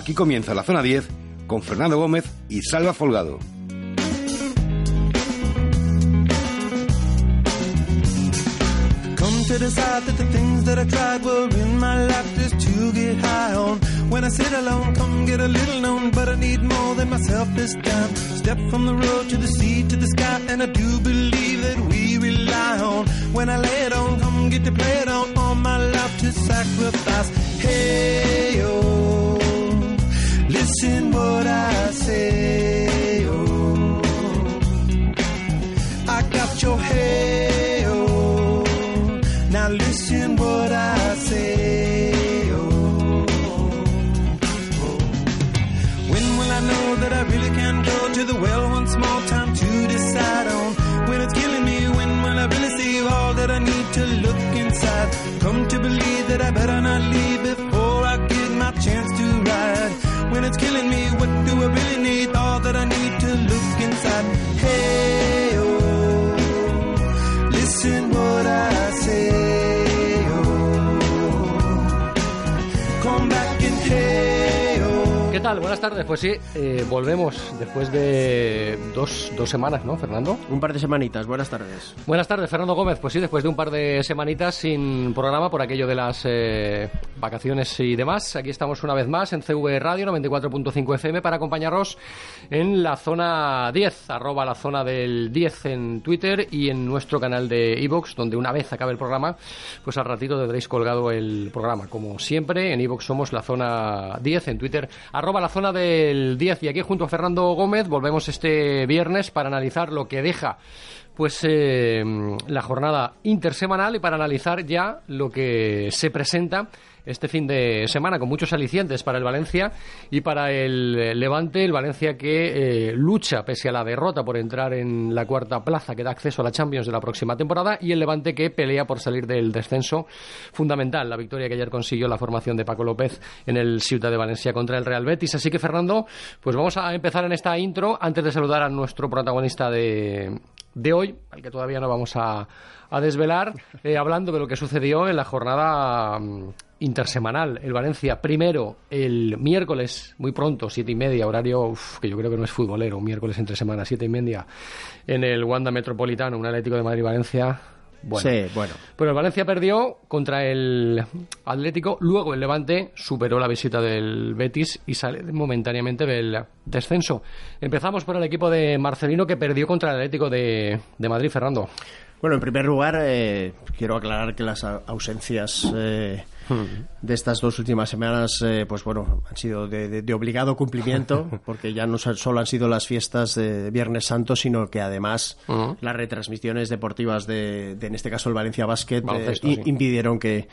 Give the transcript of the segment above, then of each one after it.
Aquí comienza la zona 10 con Fernando Gómez y Salva Folgado. to decide that the things that I tried were in my life just to get high on. When I sit alone, come get a little known, but I need more than myself this time. Step from the road to the sea to the sky, and I do believe that we rely on. When I lay it on, come get to play it on, all my life to sacrifice. Hey, oh, listen what I say, tal? Buenas tardes. Pues sí, eh, volvemos después de dos, dos semanas, ¿no, Fernando? Un par de semanitas, buenas tardes. Buenas tardes, Fernando Gómez. Pues sí, después de un par de semanitas sin programa por aquello de las eh, vacaciones y demás, aquí estamos una vez más en CV Radio 94.5 FM para acompañaros en la zona 10, arroba la zona del 10 en Twitter y en nuestro canal de iVoox, donde una vez acabe el programa, pues al ratito tendréis colgado el programa. Como siempre, en iVoox somos la zona 10, en Twitter, arroba la zona del 10. Y aquí junto a Fernando Gómez volvemos este viernes para analizar lo que deja pues eh, la jornada intersemanal y para analizar ya lo que se presenta este fin de semana con muchos alicientes para el Valencia y para el Levante, el Valencia que eh, lucha pese a la derrota por entrar en la cuarta plaza que da acceso a la Champions de la próxima temporada y el Levante que pelea por salir del descenso fundamental, la victoria que ayer consiguió la formación de Paco López en el Ciudad de Valencia contra el Real Betis. Así que Fernando, pues vamos a empezar en esta intro antes de saludar a nuestro protagonista de, de hoy, al que todavía no vamos a, a desvelar, eh, hablando de lo que sucedió en la jornada um, intersemanal. El Valencia, primero, el miércoles, muy pronto, siete y media, horario uf, que yo creo que no es futbolero, miércoles entre semana, siete y media, en el Wanda Metropolitano, un Atlético de Madrid-Valencia. Bueno, Sí, bueno. pero el Valencia perdió contra el Atlético, luego el Levante superó la visita del Betis y sale momentáneamente del descenso. Empezamos por el equipo de Marcelino que perdió contra el Atlético de, de Madrid, Fernando. Bueno, en primer lugar, eh, quiero aclarar que las ausencias eh, de estas dos últimas semanas, eh, pues bueno, han sido de, de- de obligado cumplimiento, porque ya no so- solo han sido las fiestas de Viernes Santo, sino que además Ujú. las retransmisiones deportivas de, de, en este caso, el Valencia Basket, eh, sí. impidieron que,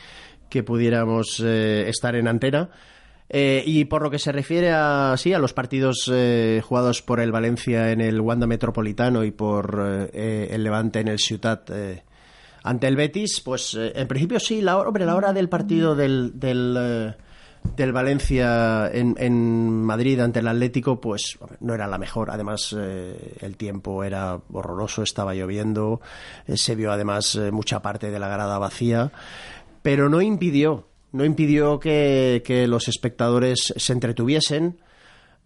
que pudiéramos eh, estar en antena. Eh, y por lo que se refiere a, sí, a los partidos eh, jugados por el Valencia en el Wanda Metropolitano y por eh, el Levante en el Ciutat ante el Betis, pues eh, en principio sí, la, hora- la hora del partido del, del, eh, del Valencia en, en Madrid ante el Atlético, pues no era la mejor. Además, eh, el tiempo era horroroso, estaba lloviendo, se vio además mucha parte de la grada vacía, pero no impidió, no impidió que, que los espectadores se entretuviesen.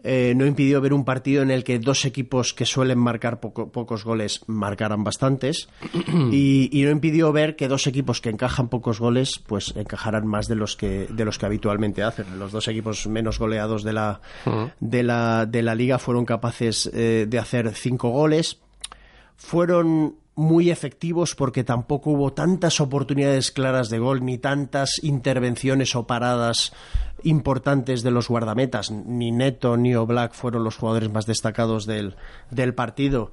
Eh, no impidió ver un partido en el que dos equipos que suelen marcar poco- pocos goles marcaran bastantes. Y, y no impidió ver que dos equipos que encajan pocos goles pues encajaran más de los que de los que habitualmente hacen. Los dos equipos menos goleados de la de la de la liga fueron capaces eh, de hacer cinco goles. Fueron muy efectivos porque tampoco hubo tantas oportunidades claras de gol ni tantas intervenciones o paradas importantes de los guardametas. Ni Neto ni Oblak fueron los jugadores más destacados del, del partido.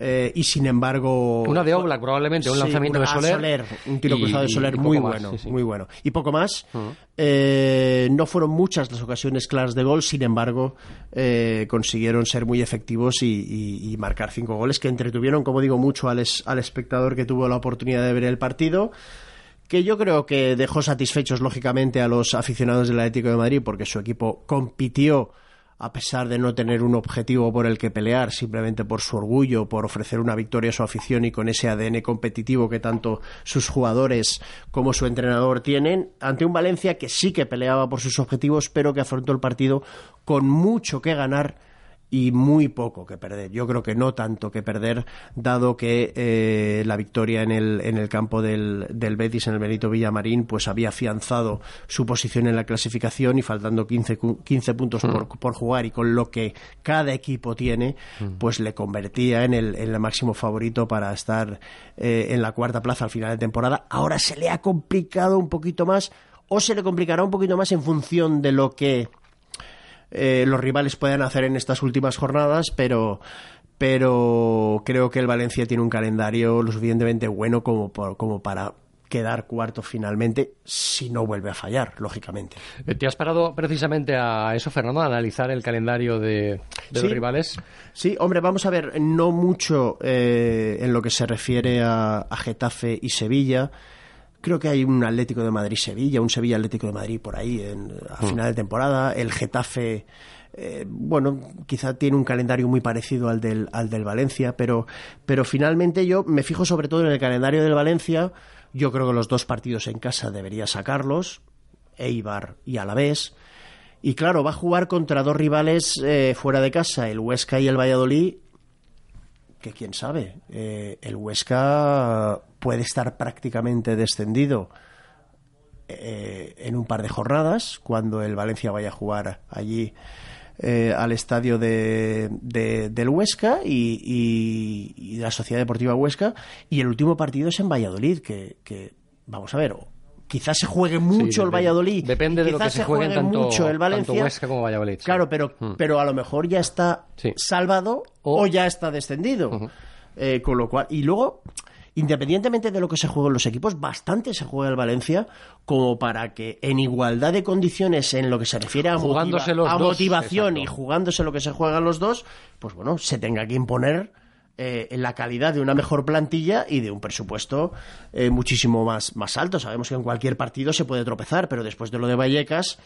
Eh, y sin embargo. Una de Oblak, probablemente, un Sí, lanzamiento de ah, Soler. Un tiro cruzado de Soler muy más, bueno, sí, sí. muy bueno. Y poco más. Eh, no fueron muchas las ocasiones claras de gol, sin embargo, eh, consiguieron ser muy efectivos y, y- y marcar cinco goles que entretuvieron, como digo, mucho al, es- al espectador que tuvo la oportunidad de ver el partido. Que yo creo que dejó satisfechos, lógicamente, a los aficionados del Atlético de Madrid porque su equipo compitió a pesar de no tener un objetivo por el que pelear, simplemente por su orgullo, por ofrecer una victoria a su afición y con ese ADN competitivo que tanto sus jugadores como su entrenador tienen, ante un Valencia que sí que peleaba por sus objetivos, pero que afrontó el partido con mucho que ganar y muy poco que perder. Yo creo que no tanto que perder, dado que eh, la victoria en el, en el campo del, del, Betis, en el Benito Villamarín, pues había afianzado su posición en la clasificación y faltando 15, 15 puntos por, Mm. por, jugar y con lo que cada equipo tiene, pues le convertía en el, en el máximo favorito para estar eh, en la cuarta plaza al final de temporada. Ahora se le ha complicado un poquito más o se le complicará un poquito más en función de lo que eh, los rivales puedan hacer en estas últimas jornadas, pero pero creo que el Valencia tiene un calendario lo suficientemente bueno como, por- como para quedar cuarto finalmente, si no vuelve a fallar, lógicamente. Eh, ¿Te has parado precisamente a eso, Fernando, a analizar el calendario de, de Sí. los rivales? Sí, hombre, vamos a ver, no mucho eh, en lo que se refiere a, a Getafe y Sevilla. Creo que hay un Atlético de Madrid-Sevilla, un Sevilla-Atlético de Madrid por ahí en, a final de temporada. El Getafe, eh, bueno, quizá tiene un calendario muy parecido al del, al del Valencia, pero, pero finalmente yo me fijo sobre todo en el calendario del Valencia. Yo creo que los dos partidos en casa debería sacarlos, Eibar y Alavés. Y claro, va a jugar contra dos rivales eh, fuera de casa, el Huesca y el Valladolid, que quién sabe, eh, el Huesca puede estar prácticamente descendido eh, en un par de jornadas, cuando el Valencia vaya a jugar allí eh, al estadio de, de- del Huesca y, y- la Sociedad Deportiva Huesca, y el último partido es en Valladolid, que, que, vamos a ver, quizás se juegue mucho el. Valladolid, Depende de lo que se juegue tanto, mucho el Valencia, tanto Huesca como Valladolid. sí. Claro, pero, pero a lo mejor ya está Sí. salvado O- o, ya está descendido. Eh, con lo cual, y luego, independientemente de lo que se juegue en los equipos, bastante se juega el Valencia como para que en igualdad de condiciones en lo que se refiere a, Jugándose los a motivación y jugándose lo que se juegan los dos, pues bueno, se tenga que imponer eh, en la calidad de una mejor plantilla y de un presupuesto eh, muchísimo más, más alto. Sabemos que en cualquier partido se puede tropezar, pero después de lo de Vallecas,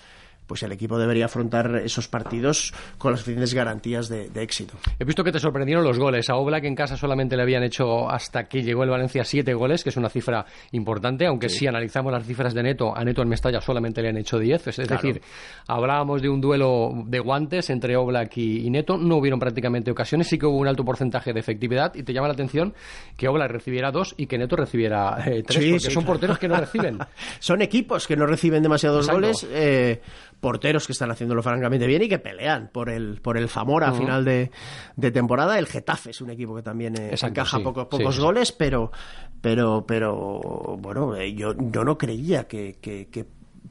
pues el equipo debería afrontar esos partidos con las suficientes garantías de, de éxito. He visto que te sorprendieron los goles. A Oblak en casa solamente le habían hecho hasta que llegó el Valencia siete goles, que es una cifra importante, aunque si analizamos las cifras de Neto, a Neto en Mestalla solamente le han hecho 10. Es, es Claro. decir, hablábamos de un duelo de guantes entre Oblak y, y Neto. No hubieron prácticamente ocasiones, sí que hubo un alto porcentaje de efectividad y te llama la atención que Oblak recibiera dos y que Neto recibiera eh, tres, Sí, porque sí, son claro. porteros que no reciben. Son equipos que no reciben demasiados Exacto. goles, eh, porteros que están haciéndolo francamente bien y que pelean por el, por el Zamora a final de, de temporada. El Getafe es un equipo que también eh, Exacto, encaja sí, pocos, pocos sí. goles, pero, pero, pero bueno, eh, yo, yo no creía que, que- que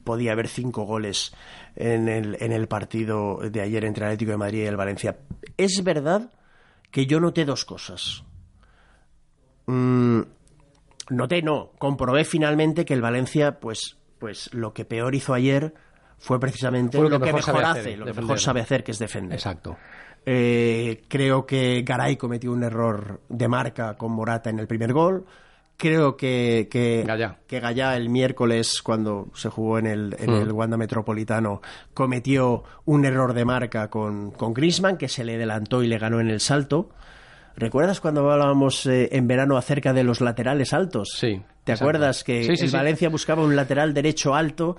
podía haber cinco goles en el, en el partido de ayer entre el Atlético de Madrid y el Valencia. Es verdad que yo noté dos cosas. Mm, noté, no, comprobé finalmente que el Valencia, pues, pues lo que peor hizo ayer fue precisamente Fue lo, que mejor, hace, hacer, lo que defender. mejor sabe hacer, que es defender. Exacto. Eh, creo que Garay cometió un error de marca con Morata en el primer gol. Creo que, que, Gallá. que Gallá el miércoles, cuando se jugó en el, en el Wanda Metropolitano, cometió un error de marca con, con Griezmann, que se le adelantó y le ganó en el salto. ¿Recuerdas cuando hablábamos eh, en verano acerca de los laterales altos? Sí, ¿Te acuerdas que Sí, sí, el sí. Valencia buscaba un lateral derecho alto?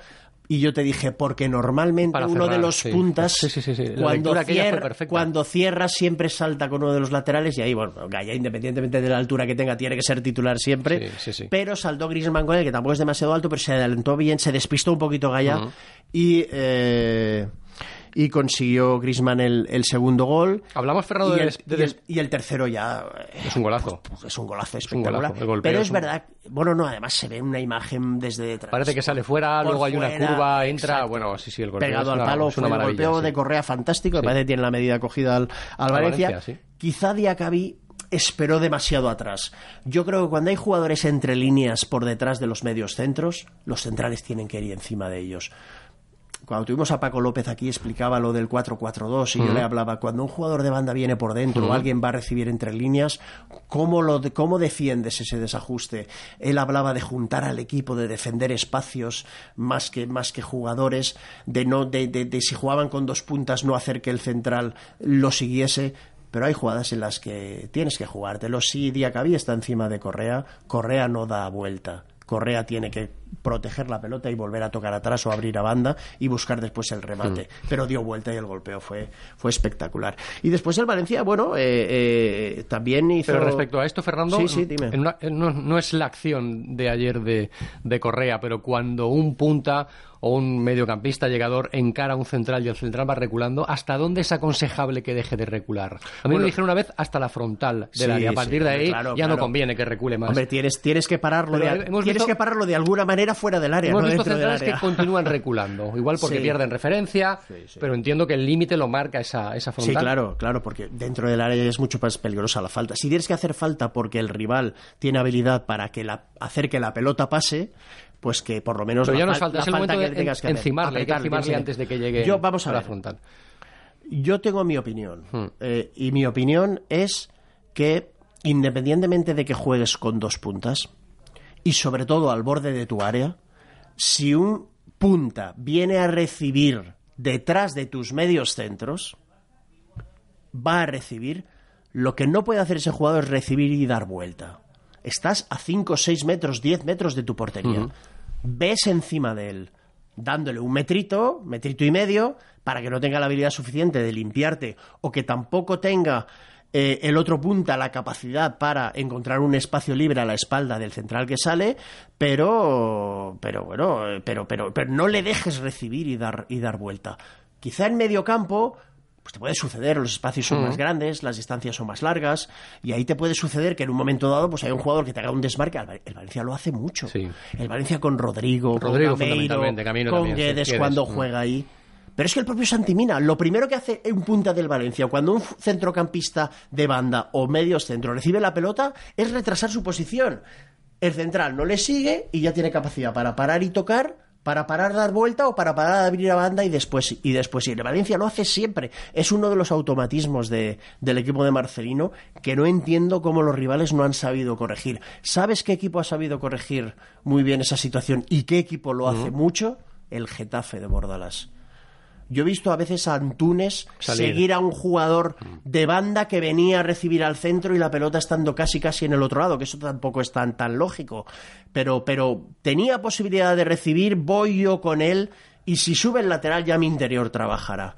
Y yo te dije, porque normalmente Para uno de los sí. puntas, Sí, sí, sí, sí. La cuando, cierra, cuando cierra, siempre salta con uno de los laterales. Y ahí, bueno, Gaya, independientemente de la altura que tenga, tiene que ser titular siempre. Sí, sí, sí. Pero saltó Griezmann con él, que tampoco es demasiado alto, pero se adelantó bien, se despistó un poquito Gaya. Y. eh, y consiguió Griezmann el, el segundo gol. Hablamos, Fernando, y, el, de y el- des- y el tercero ya eh, Es un golazo. pues es un golazo un espectacular. golazo, golpeo pero es es un- verdad, bueno, no, además se ve una imagen desde detrás. Parece que sale fuera, luego hay una curva, entra. exacto. Bueno, sí, sí, el golpeo Pegado es al palo, es una fue el golpeo sí. de Correa fantástico, Sí. me parece que tiene la medida cogida al, al Al Valencia. Valencia, sí. Quizá Diacabí esperó demasiado atrás. Yo creo que cuando hay jugadores entre líneas por detrás de los medios centros, los centrales tienen que ir encima de ellos. Cuando tuvimos a Paco López aquí explicaba lo del 4-4-2 y yo le hablaba, cuando un jugador de banda viene por dentro o alguien va a recibir entre líneas, ¿cómo, lo de- ¿cómo defiendes ese desajuste? Él hablaba de juntar al equipo, de defender espacios más que, más que jugadores, de, no, de, de- de si jugaban con dos puntas no hacer que el central lo siguiese. Pero hay jugadas en las que tienes que jugártelo. Si Diacabí está encima de Correa, Correa no da vuelta. Correa tiene que proteger la pelota y volver a tocar atrás o abrir a banda y buscar después el remate. Pero dio vuelta y el golpeo fue, fue espectacular. Y después el Valencia, bueno, eh, eh, también hizo... Pero respecto a esto, Fernando, Sí, sí, dime. no, no es la acción de ayer de, de Correa, pero cuando un punta o un mediocampista llegador encara a un central y el central va reculando, ¿hasta dónde es aconsejable que deje de recular? A mí me dijeron una vez hasta la frontal del Sí, área. A sí, partir de ahí claro, ya no conviene que recule más. Hombre, tienes, tienes que pararlo Pero de, hemos tienes visto- que pararlo de alguna manera fuera del área, Hemos no visto del centrales que área. continúan reculando, igual porque Sí. pierden referencia, pero entiendo que el límite lo marca esa, esa Sí, frontal. claro, claro, porque dentro del área es mucho más peligrosa la falta. Si tienes que hacer falta porque el rival tiene habilidad para que la, hacer que la pelota pase, pues que por lo menos Pero la ya no es fal- falta, la es el momento que tengas que hacer. encimarle, hay que encimarle antes de que llegue Yo, vamos a, la ver. frontal. Yo tengo mi opinión. Hmm. eh, y mi opinión es que, independientemente de que juegues con dos puntas, y sobre todo al borde de tu área, si un punta viene a recibir detrás de tus medios centros, va a recibir. Lo que no puede hacer ese jugador es recibir y dar vuelta. Estás a 5, 6 metros, 10 metros de tu portería. Ves encima de él, dándole un metrito, metrito y medio, para que no tenga la habilidad suficiente de limpiarte o que tampoco tenga eh, el otro punta la capacidad para encontrar un espacio libre a la espalda del central que sale, pero, pero bueno, pero, pero, pero no le dejes recibir y dar, y dar vuelta. Quizá en medio campo pues te puede suceder, los espacios son más grandes, las distancias son más largas, y ahí te puede suceder que en un momento dado pues hay un jugador que te haga un desmarque. El, Val- el Valencia lo hace mucho. Sí. El Valencia con Rodrigo, Rodrigo con Gameiro, con también, Guedes, cuando mm. juega ahí. Pero es que el propio Santimina, lo primero que hace un punta del Valencia, cuando un centrocampista de banda o medios centro recibe la pelota, es retrasar su posición. El central no le sigue y ya tiene capacidad para parar y tocar, para parar, dar vuelta o para parar, abrir a banda y después, y después ir. El Valencia lo hace siempre. Es uno de los automatismos de- del equipo de Marcelino que no entiendo cómo los rivales no han sabido corregir. ¿Sabes qué equipo ha sabido corregir muy bien esa situación y qué equipo lo hace mucho? El Getafe de Bordalás. Yo he visto a veces a Antunes Salir. seguir a un jugador de banda que venía a recibir al centro y la pelota estando casi casi en el otro lado, que eso tampoco es tan, tan lógico. Pero, pero tenía posibilidad de recibir, voy yo con él y si sube el lateral ya mi interior trabajará.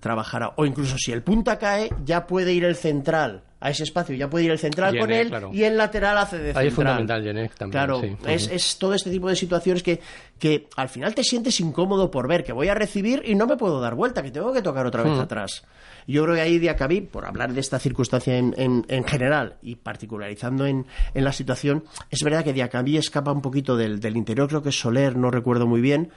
Trabajará. O incluso si el punta cae, ya puede ir el central a ese espacio, ya puede ir el central con él claro. y el lateral hace de central. Ahí es fundamental también, Claro, sí. es, es todo este tipo de situaciones que, que al final te sientes incómodo por ver que voy a recibir y no me puedo dar vuelta, que tengo que tocar otra vez atrás. Yo creo que ahí Diacabí, por hablar de esta circunstancia en, en- en general y particularizando en, en la situación, es verdad que Diacabí escapa un poquito del, del interior, creo que es Soler, no recuerdo muy bien.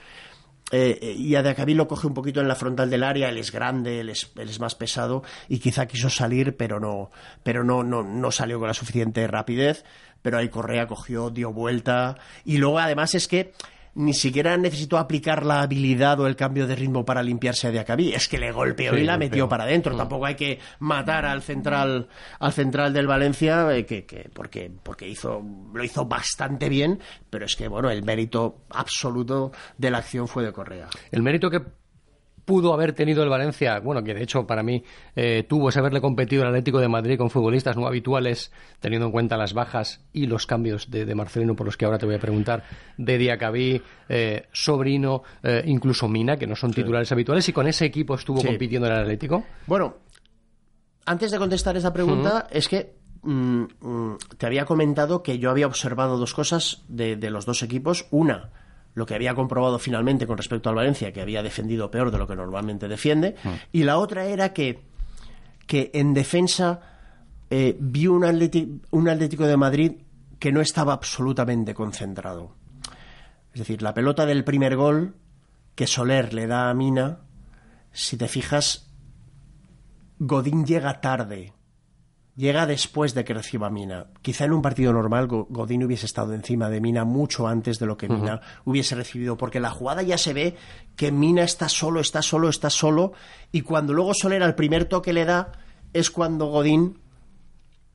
Eh, eh, y a Diacabí lo coge un poquito en la frontal del área, él es grande, él es, él es más pesado y quizá quiso salir, pero no, pero no, no, no salió con la suficiente rapidez. Pero ahí Correa cogió, dio vuelta y luego además es que ni siquiera necesitó aplicar la habilidad o el cambio de ritmo para limpiarse a Diacabí, es que le golpeó Sí, y la golpeó. metió para adentro. Tampoco hay que matar al central, al central del Valencia, eh, que, que- porque, porque hizo, lo hizo bastante bien, pero es que bueno, el mérito absoluto de la acción fue de Correa. El mérito que pudo haber tenido el Valencia, bueno, que de hecho para mí eh, tuvo es haberle competido el Atlético de Madrid con futbolistas no habituales, teniendo en cuenta las bajas y los cambios de, de Marcelino, por los que ahora te voy a preguntar, de Diacabí, eh, Sobrino, eh, incluso Mina, que no son titulares habituales, y con ese equipo estuvo Sí. compitiendo en el Atlético. Bueno, antes de contestar esa pregunta, es que mm, mm, te había comentado que yo había observado dos cosas de, de los dos equipos. Una, lo que había comprobado finalmente con respecto al Valencia, que había defendido peor de lo que normalmente defiende. Y la otra era que, que en defensa eh, vi un, Atleti- un Atlético de Madrid que no estaba absolutamente concentrado. Es decir, la pelota del primer gol que Soler le da a Mina, si te fijas, Godín llega tarde llega después de que reciba Mina. Quizá en un partido normal Go- Godín hubiese estado encima de Mina mucho antes de lo que Mina hubiese recibido, porque la jugada ya se ve que Mina está solo, está solo, está solo, y cuando luego Soler al primer toque le da, es cuando Godín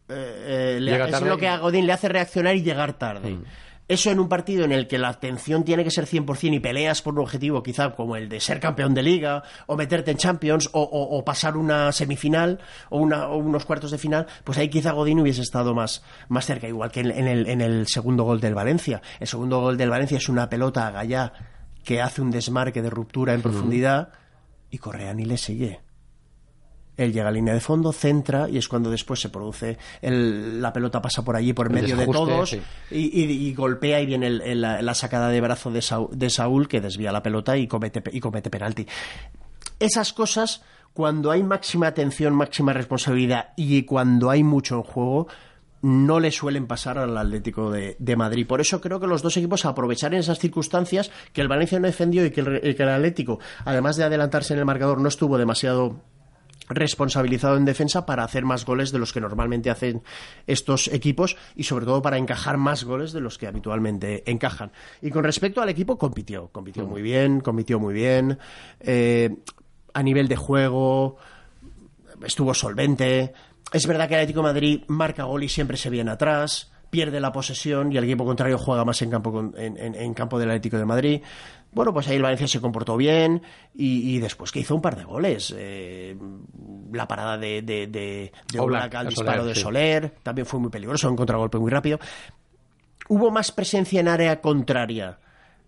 eh, eh, le- es lo que a Godín le hace reaccionar y llegar tarde. Eso en un partido en el que la atención tiene que ser 100% y peleas por un objetivo, quizá como el de ser campeón de liga, o meterte en Champions, o, o- o pasar una semifinal, o, una- o unos cuartos de final, pues ahí quizá Godín hubiese estado más, más cerca, igual que en, en el, en el segundo gol del Valencia. El segundo gol del Valencia es una pelota a Gallá que hace un desmarque de ruptura en profundidad y Correa ni le sigue. Él llega a línea de fondo, centra y es cuando después se produce el- la pelota pasa por allí por El medio de todos sí. y, y- y golpea y viene el- el- la, la sacada de brazo de Saúl, de Saúl, que desvía la pelota y comete, y comete penalti. Esas cosas, cuando hay máxima atención, máxima responsabilidad y cuando hay mucho en juego, no le suelen pasar al Atlético de, de Madrid. Por eso creo que los dos equipos aprovechar en esas circunstancias que el Valencia no defendió y que el, y que el Atlético, además de adelantarse en el marcador, no estuvo demasiado responsabilizado en defensa para hacer más goles de los que normalmente hacen estos equipos y sobre todo para encajar más goles de los que habitualmente encajan. Y con respecto al equipo, compitió, compitió muy bien, compitió muy bien, eh, a nivel de juego, estuvo solvente. Es verdad que el Atlético de Madrid marca gol y siempre se viene atrás, pierde la posesión y el equipo contrario juega más en campo, con- en, en- en campo del Atlético de Madrid. Bueno, pues ahí el Valencia se comportó bien y, y después que hizo un par de goles. eh, la parada de, de, de, de Oblak, Oblak al disparo Soler, de sí. Soler también fue muy peligroso, un contragolpe muy rápido. Hubo más presencia en área contraria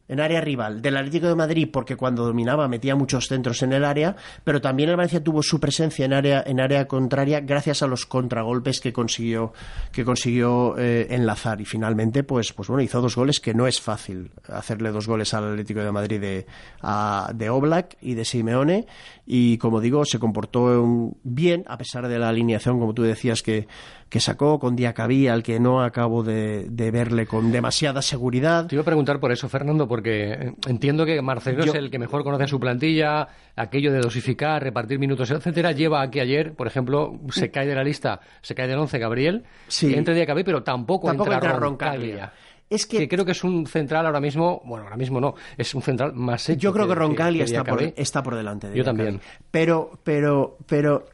en área rival del Atlético de Madrid porque cuando dominaba metía muchos centros en el área, pero también el Valencia tuvo su presencia en área en área contraria gracias a los contragolpes que consiguió que consiguió eh, enlazar. Y finalmente pues pues bueno hizo dos goles que no es fácil hacerle dos goles al Atlético de Madrid de a- de Oblak y de Simeone y como digo se comportó um, bien a pesar de la alineación como tú decías que que sacó con Diacabí al que no acabo de, de verle con demasiada seguridad Te iba a preguntar por eso, Fernando, porque eh, entiendo que Marcelino Yo- es el que mejor conoce su plantilla, aquello de dosificar, repartir minutos, etcétera, lleva a que ayer, por ejemplo, se cae de la lista, se cae del 11 Gabriel, Sí. entre Diacabí, pero tampoco, Tampoco entra, entra Roncaglia. Roncaglia. Es que- creo que es un central ahora mismo, bueno, ahora mismo no, es un central más hecho Yo creo que, Roncaglia que está, por, Diacabí. está por delante de Yo también. Pero, pero, pero,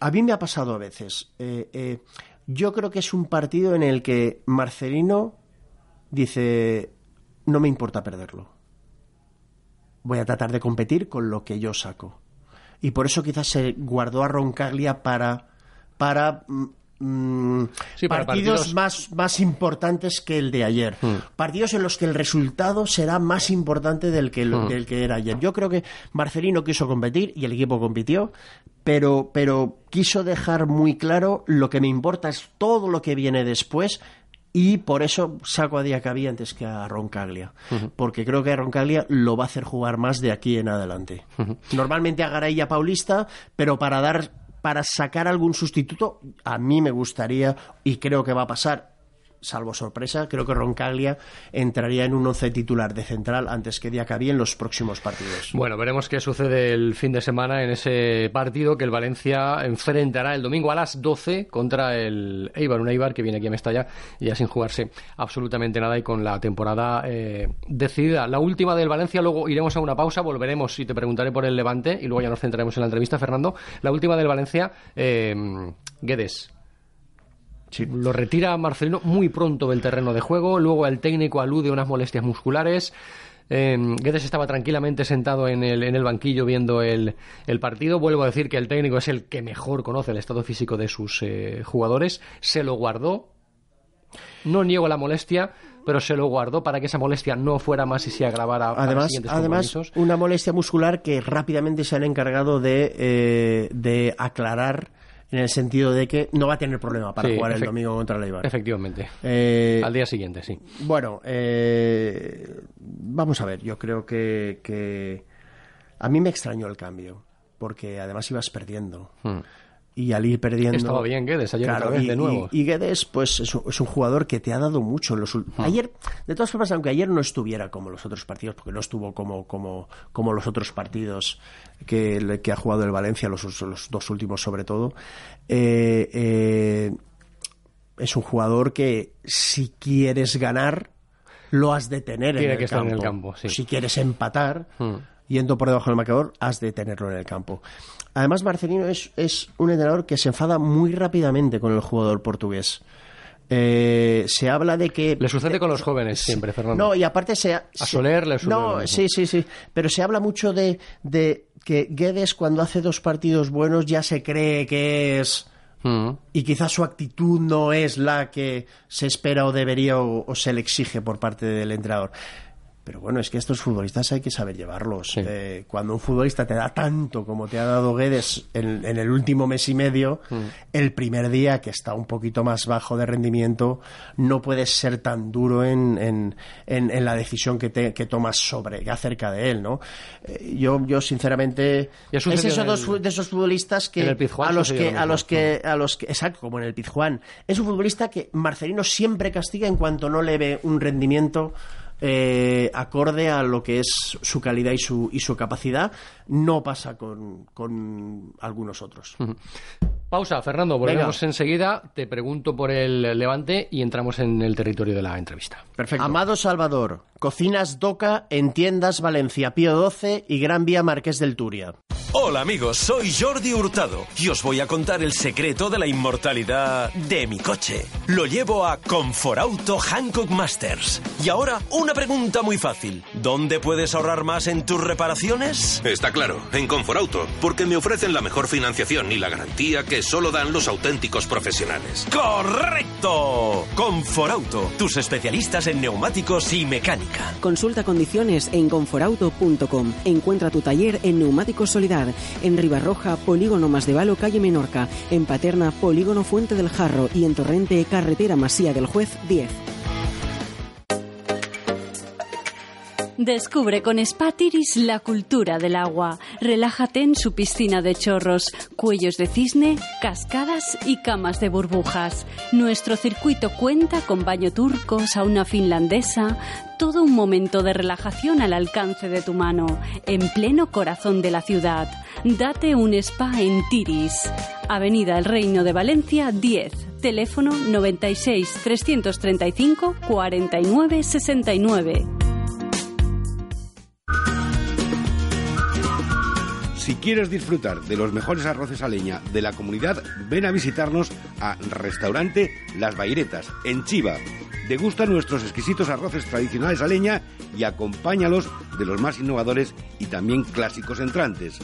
a mí me ha pasado a veces. eh, eh, yo creo que es un partido en el que Marcelino dice, no me importa perderlo. Voy a tratar de competir con lo que yo saco. Y por eso quizás se guardó a Roncaglia para, para mm, Sí, partidos, partidos- más, más importantes que el de ayer. Partidos en los que el resultado será más importante del que, lo- del que era ayer. Yo creo que Marcelino quiso competir y el equipo compitió, pero, pero quiso dejar muy claro lo que me importa es todo lo que viene después. Y por eso saco a Diacabí antes que a Roncaglia. Porque creo que a Roncaglia lo va a hacer jugar más de aquí en adelante. Normalmente a Garay y a Paulista, pero para dar para sacar algún sustituto, a mí me gustaría, y creo que va a pasar, salvo sorpresa, creo que Roncaglia entraría en un once titular de central antes que Diacabí en los próximos partidos. Bueno, veremos qué sucede el fin de semana en ese partido que el Valencia enfrentará el domingo a las 12 contra el Eibar, un Eibar que viene aquí a Mestalla ya sin jugarse absolutamente nada y con la temporada eh, decidida. La última del Valencia, luego iremos a una pausa, volveremos y te preguntaré por el Levante y luego ya nos centraremos en la entrevista, Fernando. La última del Valencia, eh, Guedes. Sí. Lo retira Marcelino muy pronto del terreno de juego, luego el técnico alude a unas molestias musculares. Eh, Guedes estaba tranquilamente sentado en el, en el banquillo viendo el, el partido. Vuelvo a decir que el técnico es el que mejor conoce el estado físico de sus eh, jugadores. Se lo guardó. No niego la molestia, pero se lo guardó para que esa molestia no fuera más y se agravara a los Además, siguientes además una molestia muscular que rápidamente se han encargado de, eh, de aclarar en el sentido de que no va a tener problema para Sí, jugar el domingo contra el Eibar. Efectivamente. Eh, Al día siguiente, sí. Bueno, eh, vamos a ver, yo creo que, que a mí me extrañó el cambio, porque además ibas perdiendo. Hmm. Y al ir perdiendo... Estaba bien Guedes ayer otra vez y, de nuevo. Y, y Guedes, pues es un, es un jugador que te ha dado mucho. En los. Ayer, de todas formas, aunque ayer no estuviera como los otros partidos, porque no estuvo como, como, como los otros partidos que, que ha jugado el Valencia, los, los dos últimos sobre todo, eh, eh, es un jugador que si quieres ganar, lo has de tener Tiene en el que estar campo. en el campo, sí. Si quieres empatar, Hmm. yendo por debajo del marcador, has de tenerlo en el campo. Además, Marcelino es, es un entrenador que se enfada muy rápidamente con el jugador portugués. Eh, se habla de que... Le sucede con los jóvenes siempre, Fernando. No, y aparte se... A Soler le sucede No, sí, sí, sí. Pero se habla mucho de, de que Guedes cuando hace dos partidos buenos ya se cree que es... Mm. Y quizás su actitud no es la que se espera o debería o, o se le exige por parte del entrenador. Pero bueno, es que estos futbolistas hay que saber llevarlos. Sí. Eh, cuando un futbolista te da tanto como te ha dado Guedes en, en el último mes y medio, Mm. el primer día que está un poquito más bajo de rendimiento, no puedes ser tan duro en, en, en- la decisión que, te, que tomas sobre acerca de él, ¿no? Eh, yo, yo sinceramente es fu- de esos futbolistas que en el Pizjuán a los que a los que a los que exacto como en el Pizjuán es un futbolista que Marcelino siempre castiga en cuanto no le ve un rendimiento eh, acorde a lo que es su calidad y su y su capacidad no pasa con, con algunos otros Pausa, Fernando, volvemos Venga. enseguida. Te pregunto por el Levante y entramos en el territorio de la entrevista. Perfecto. Amado Salvador, Cocinas Doca en tiendas Valencia Pío 12 y Gran Vía Marqués del Turia. Hola amigos, soy Jordi Hurtado y os voy a contar el secreto de la inmortalidad de mi coche. Lo llevo a Conforauto Hancock Masters. Y ahora, una pregunta muy fácil. ¿Dónde puedes ahorrar más en tus reparaciones? Está claro, en Conforauto, porque me ofrecen la mejor financiación y la garantía que solo dan los auténticos profesionales. ¡Correcto! Conforauto, tus especialistas en neumáticos y mecánica. Consulta condiciones en conforauto.com. Encuentra tu taller en Neumáticos Solidar, en Ribarroja, Polígono Más de Valo, calle Menorca, en Paterna, Polígono Fuente del Jarro y en Torrente, Carretera Masía del Juez 10. Descubre con Spa Tiris la cultura del agua. Relájate en su piscina de chorros, cuellos de cisne, cascadas y camas de burbujas. Nuestro circuito cuenta con baño turco, sauna finlandesa, todo un momento de relajación al alcance de tu mano, en pleno corazón de la ciudad. Date un spa en Tiris. Avenida El Reino de Valencia 10. Teléfono 96 335 49 69. Si quieres disfrutar de los mejores arroces a leña de la comunidad, ven a visitarnos a Restaurante Las Bairetas, en Chiva. Degusta nuestros exquisitos arroces tradicionales a leña y acompáñalos de los más innovadores y también clásicos entrantes.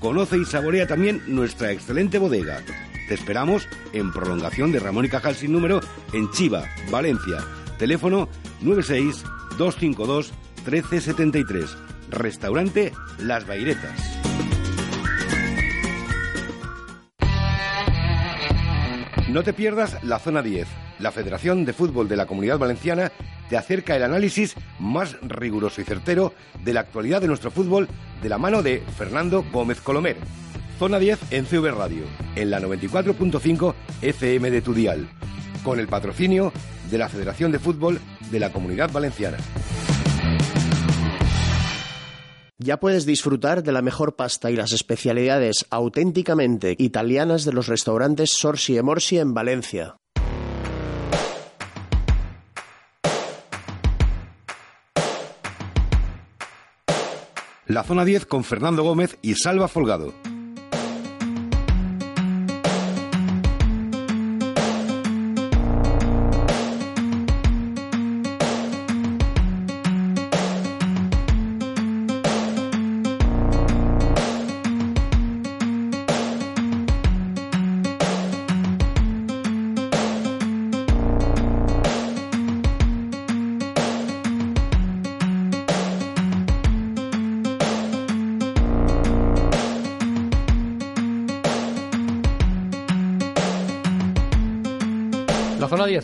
Conoce y saborea también nuestra excelente bodega. Te esperamos en prolongación de Ramón y Cajal sin número en Chiva, Valencia. Teléfono 96 252 1373. Restaurante Las Bairetas. No te pierdas la Zona 10. La Federación de Fútbol de la Comunidad Valenciana te acerca el análisis más riguroso y certero de la actualidad de nuestro fútbol de la mano de Fernando Gómez Colomer. Zona 10 en CV Radio, en la 94.5 FM de tu dial, con el patrocinio de la Federación de Fútbol de la Comunidad Valenciana. Ya puedes disfrutar de la mejor pasta y las especialidades auténticamente italianas de los restaurantes Sorsi e Morsi en Valencia. La Zona 10 con Fernando Gómez y Salva Folgado.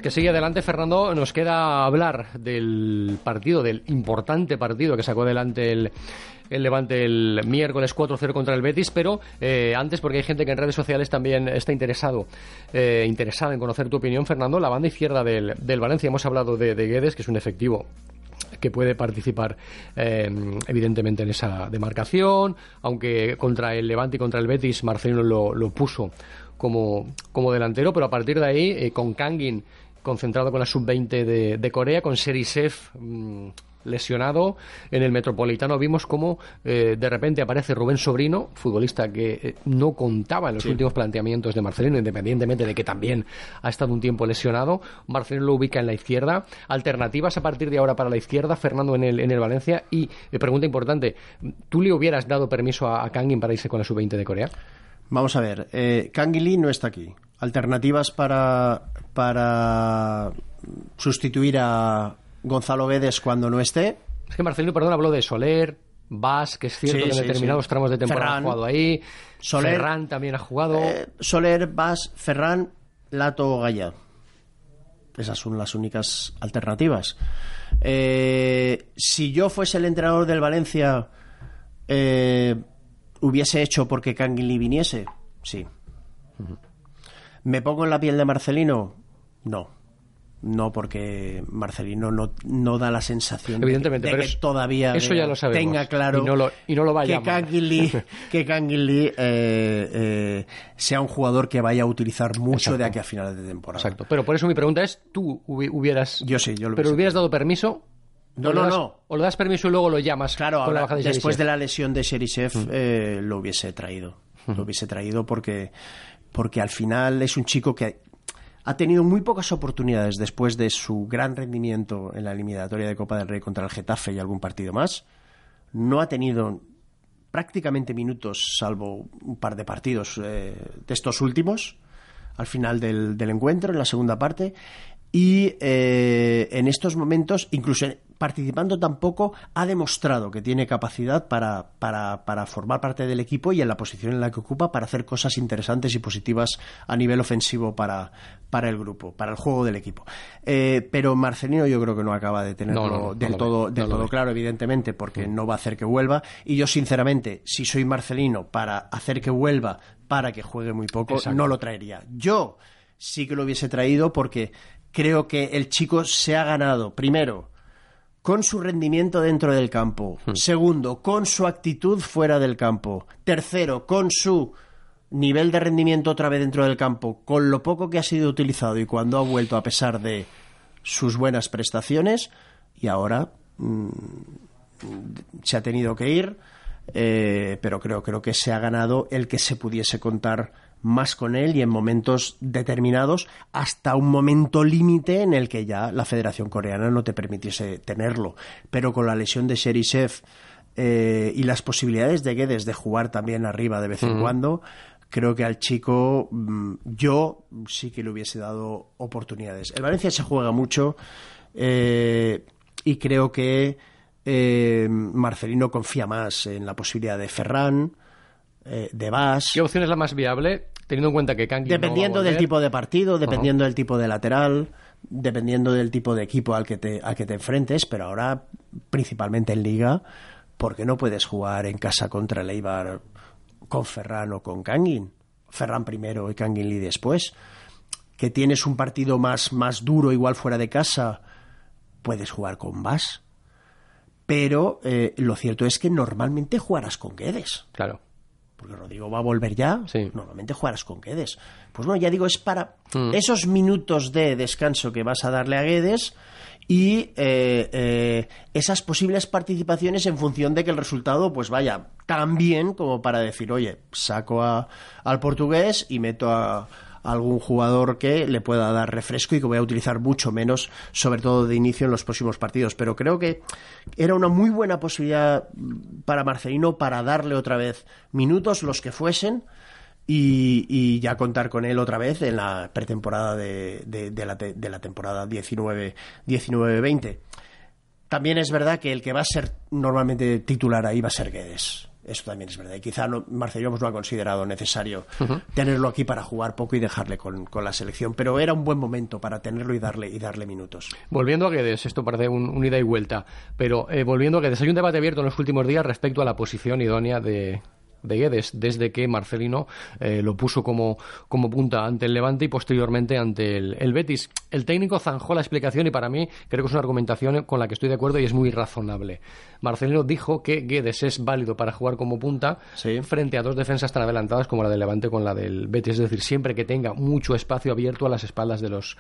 Que sigue adelante, Fernando, nos queda hablar del partido, del importante partido que sacó adelante el el Levante el miércoles 4-0 contra el Betis, pero eh, antes, porque hay gente que en redes sociales también está interesado, eh, interesada en conocer tu opinión, Fernando, la banda izquierda del, del Valencia, hemos hablado de, de Guedes, que es un efectivo que puede participar eh, evidentemente en esa demarcación, aunque contra el Levante y contra el Betis Marcelino lo, lo puso como, como delantero, pero a partir de ahí, eh, con Kangin concentrado con la sub-20 de, de Corea, con Serisev mm, lesionado en el Metropolitano, vimos cómo eh, de repente aparece Rubén Sobrino, futbolista que eh, no contaba en los últimos planteamientos de Marcelino, independientemente de que también ha estado un tiempo lesionado. Marcelino lo ubica en la izquierda. Alternativas a partir de ahora para la izquierda, Fernando en el, en el Valencia. Y eh, pregunta importante, ¿tú le hubieras dado permiso a, a Kangin para irse con la sub-20 de Corea? Vamos a ver, eh, Kangin Lee no está aquí. Alternativas para, para sustituir a Gonzalo Guedes cuando no esté. Es que Marcelino, perdón, habló de Soler, Vas, que es cierto Sí, que en sí, determinados sí. tramos de temporada Ferran. ha jugado ahí. Soler. Ferran también ha jugado. Eh, Soler, Bas, Ferran, Lato, Gaya. Esas son las únicas alternativas. Eh, si yo fuese el entrenador del Valencia, eh, ¿hubiese hecho porque Canguilí viniese? Sí. ¿Me pongo en la piel de Marcelino? No. No, porque Marcelino no, no da la sensación de- Evidentemente, de, pero que todavía eso ya lo sabemos. tenga claro Y no lo- y no lo va a que Canguilí, eh, eh, sea un jugador que vaya a utilizar mucho de aquí a finales de temporada. Exacto. Pero por eso mi pregunta es, ¿tú hubi- hubieras... Yo sí, yo lo ¿Pero hubieras dado permiso? No, ¿O le no, das- no. O le das permiso y luego lo llamas Claro, ahora, la baja de después de la lesión de Sherisev eh, lo hubiese traído. Lo hubiese traído porque, porque al final es un chico que ha tenido muy pocas oportunidades después de su gran rendimiento en la eliminatoria de Copa del Rey contra el Getafe y algún partido más. No ha tenido prácticamente minutos, salvo un par de partidos eh, de estos últimos, al final del, encuentro, en la segunda parte. Y eh, en estos momentos, incluso participando tampoco, ha demostrado que tiene capacidad para, para, para formar parte del equipo y en la posición en la que ocupa para hacer cosas interesantes y positivas a nivel ofensivo para, para el grupo, para el juego del equipo. Eh, pero Marcelino yo creo que no acaba de tenerlo No, no, no, del no todo, ve, del todo claro, evidentemente, porque no va a hacer que vuelva. Y yo, sinceramente, si soy Marcelino para hacer que vuelva, para que juegue muy poco, Exacto. no lo traería. Yo sí que lo hubiese traído porque creo que el chico se ha ganado, primero, con su rendimiento dentro del campo. Segundo, con su actitud fuera del campo. Tercero, con su nivel de rendimiento otra vez dentro del campo, con lo poco que ha sido utilizado y cuando ha vuelto a pesar de sus buenas prestaciones. Y ahora mm, se ha tenido que ir, eh, pero creo, creo que se ha ganado el que se pudiese contar más con él y en momentos determinados hasta un momento límite en el que ya la Federación Coreana no te permitiese tenerlo. Pero con la lesión de Sherisev eh, y las posibilidades de Guedes de jugar también arriba de vez en cuando, creo que al chico mm, yo sí que le hubiese dado oportunidades. El Valencia se juega mucho eh, y creo que eh, Marcelino confía más en la posibilidad de Ferran, eh, de Bas. ¿Qué opción es la más viable, teniendo en cuenta que Kangin Dependiendo no del tipo de partido, dependiendo del tipo de lateral, dependiendo del tipo de equipo al que te, al que te enfrentes, pero ahora principalmente en liga, porque no puedes jugar en casa contra el Eibar con Ferran o con Kangin? Ferran primero y Kangin Lee después. Que tienes un partido más, más duro, igual fuera de casa, puedes jugar con Bas. Pero eh, lo cierto es que normalmente jugarás con Guedes Claro. Porque Rodrigo va a volver ya, Sí. normalmente jugarás con Guedes. Pues no, ya digo, es para Mm. esos minutos de descanso que vas a darle a Guedes y eh, eh, esas posibles participaciones en función de que el resultado pues vaya tan bien como para decir, oye, saco a- al portugués y meto a, a algún jugador que le pueda dar refresco y que voy a utilizar mucho menos, sobre todo de inicio en los próximos partidos. Pero creo que era una muy buena posibilidad para Marcelino para darle otra vez minutos, los que fuesen, y, ya contar con él otra vez en la pretemporada de, la, de la temporada 19 19-20. También es verdad que el que va a ser normalmente titular ahí va a ser Guedes. Eso también es verdad. Y quizá no, Marcelino pues, no ha considerado necesario tenerlo aquí para jugar poco y dejarle con, con, la selección. Pero era un buen momento para tenerlo y darle, y darle minutos. Volviendo a Guedes, esto parece un, un ida y vuelta, pero eh, volviendo a Guedes, hay un debate abierto en los últimos días respecto a la posición idónea de, de Guedes, desde que Marcelino eh, lo puso como, como, punta ante el Levante y posteriormente ante el, el, Betis. El técnico zanjó la explicación y para mí creo que es una argumentación con la que estoy de acuerdo y es muy razonable. Marcelino dijo que Guedes es válido para jugar como punta sí. frente a dos defensas tan adelantadas como la del Levante con la del Betis, es decir, siempre que tenga mucho espacio abierto a las espaldas de los,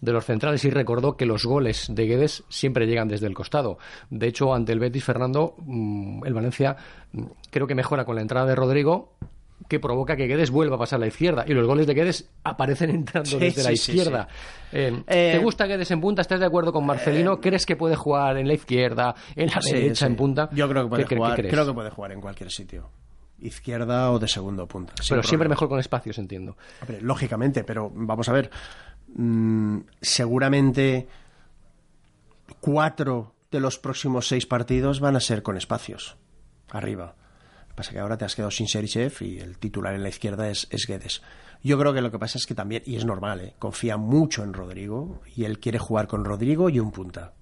de los centrales y recordó que los goles de Guedes siempre llegan desde el costado. De hecho, ante el Betis, Fernando, mm, el Valencia creo que mejora con la entrada de Rodrigo que provoca que Guedes vuelva a pasar a la izquierda. Y los goles de Guedes aparecen entrando sí, desde sí, la izquierda. Sí, eh, ¿Te gusta Guedes en punta? ¿Estás de acuerdo con Marcelino? Eh, ¿Crees que puede jugar en la izquierda, en la derecha, en punta? Yo creo que puede ¿Qué, jugar. ¿qué creo que puede jugar en cualquier sitio. Izquierda o de segundo punta. Pero siempre mejor con espacios, entiendo. Hombre, lógicamente, pero vamos a ver. Mmm, seguramente cuatro de los próximos seis partidos van a ser con espacios. Arriba. Pasa que ahora te has quedado sin Serichev y el titular en la izquierda es, es, Guedes. Yo creo que lo que pasa es que también, y es normal, ¿eh? confía mucho en Rodrigo y él quiere jugar con Rodrigo y un punta.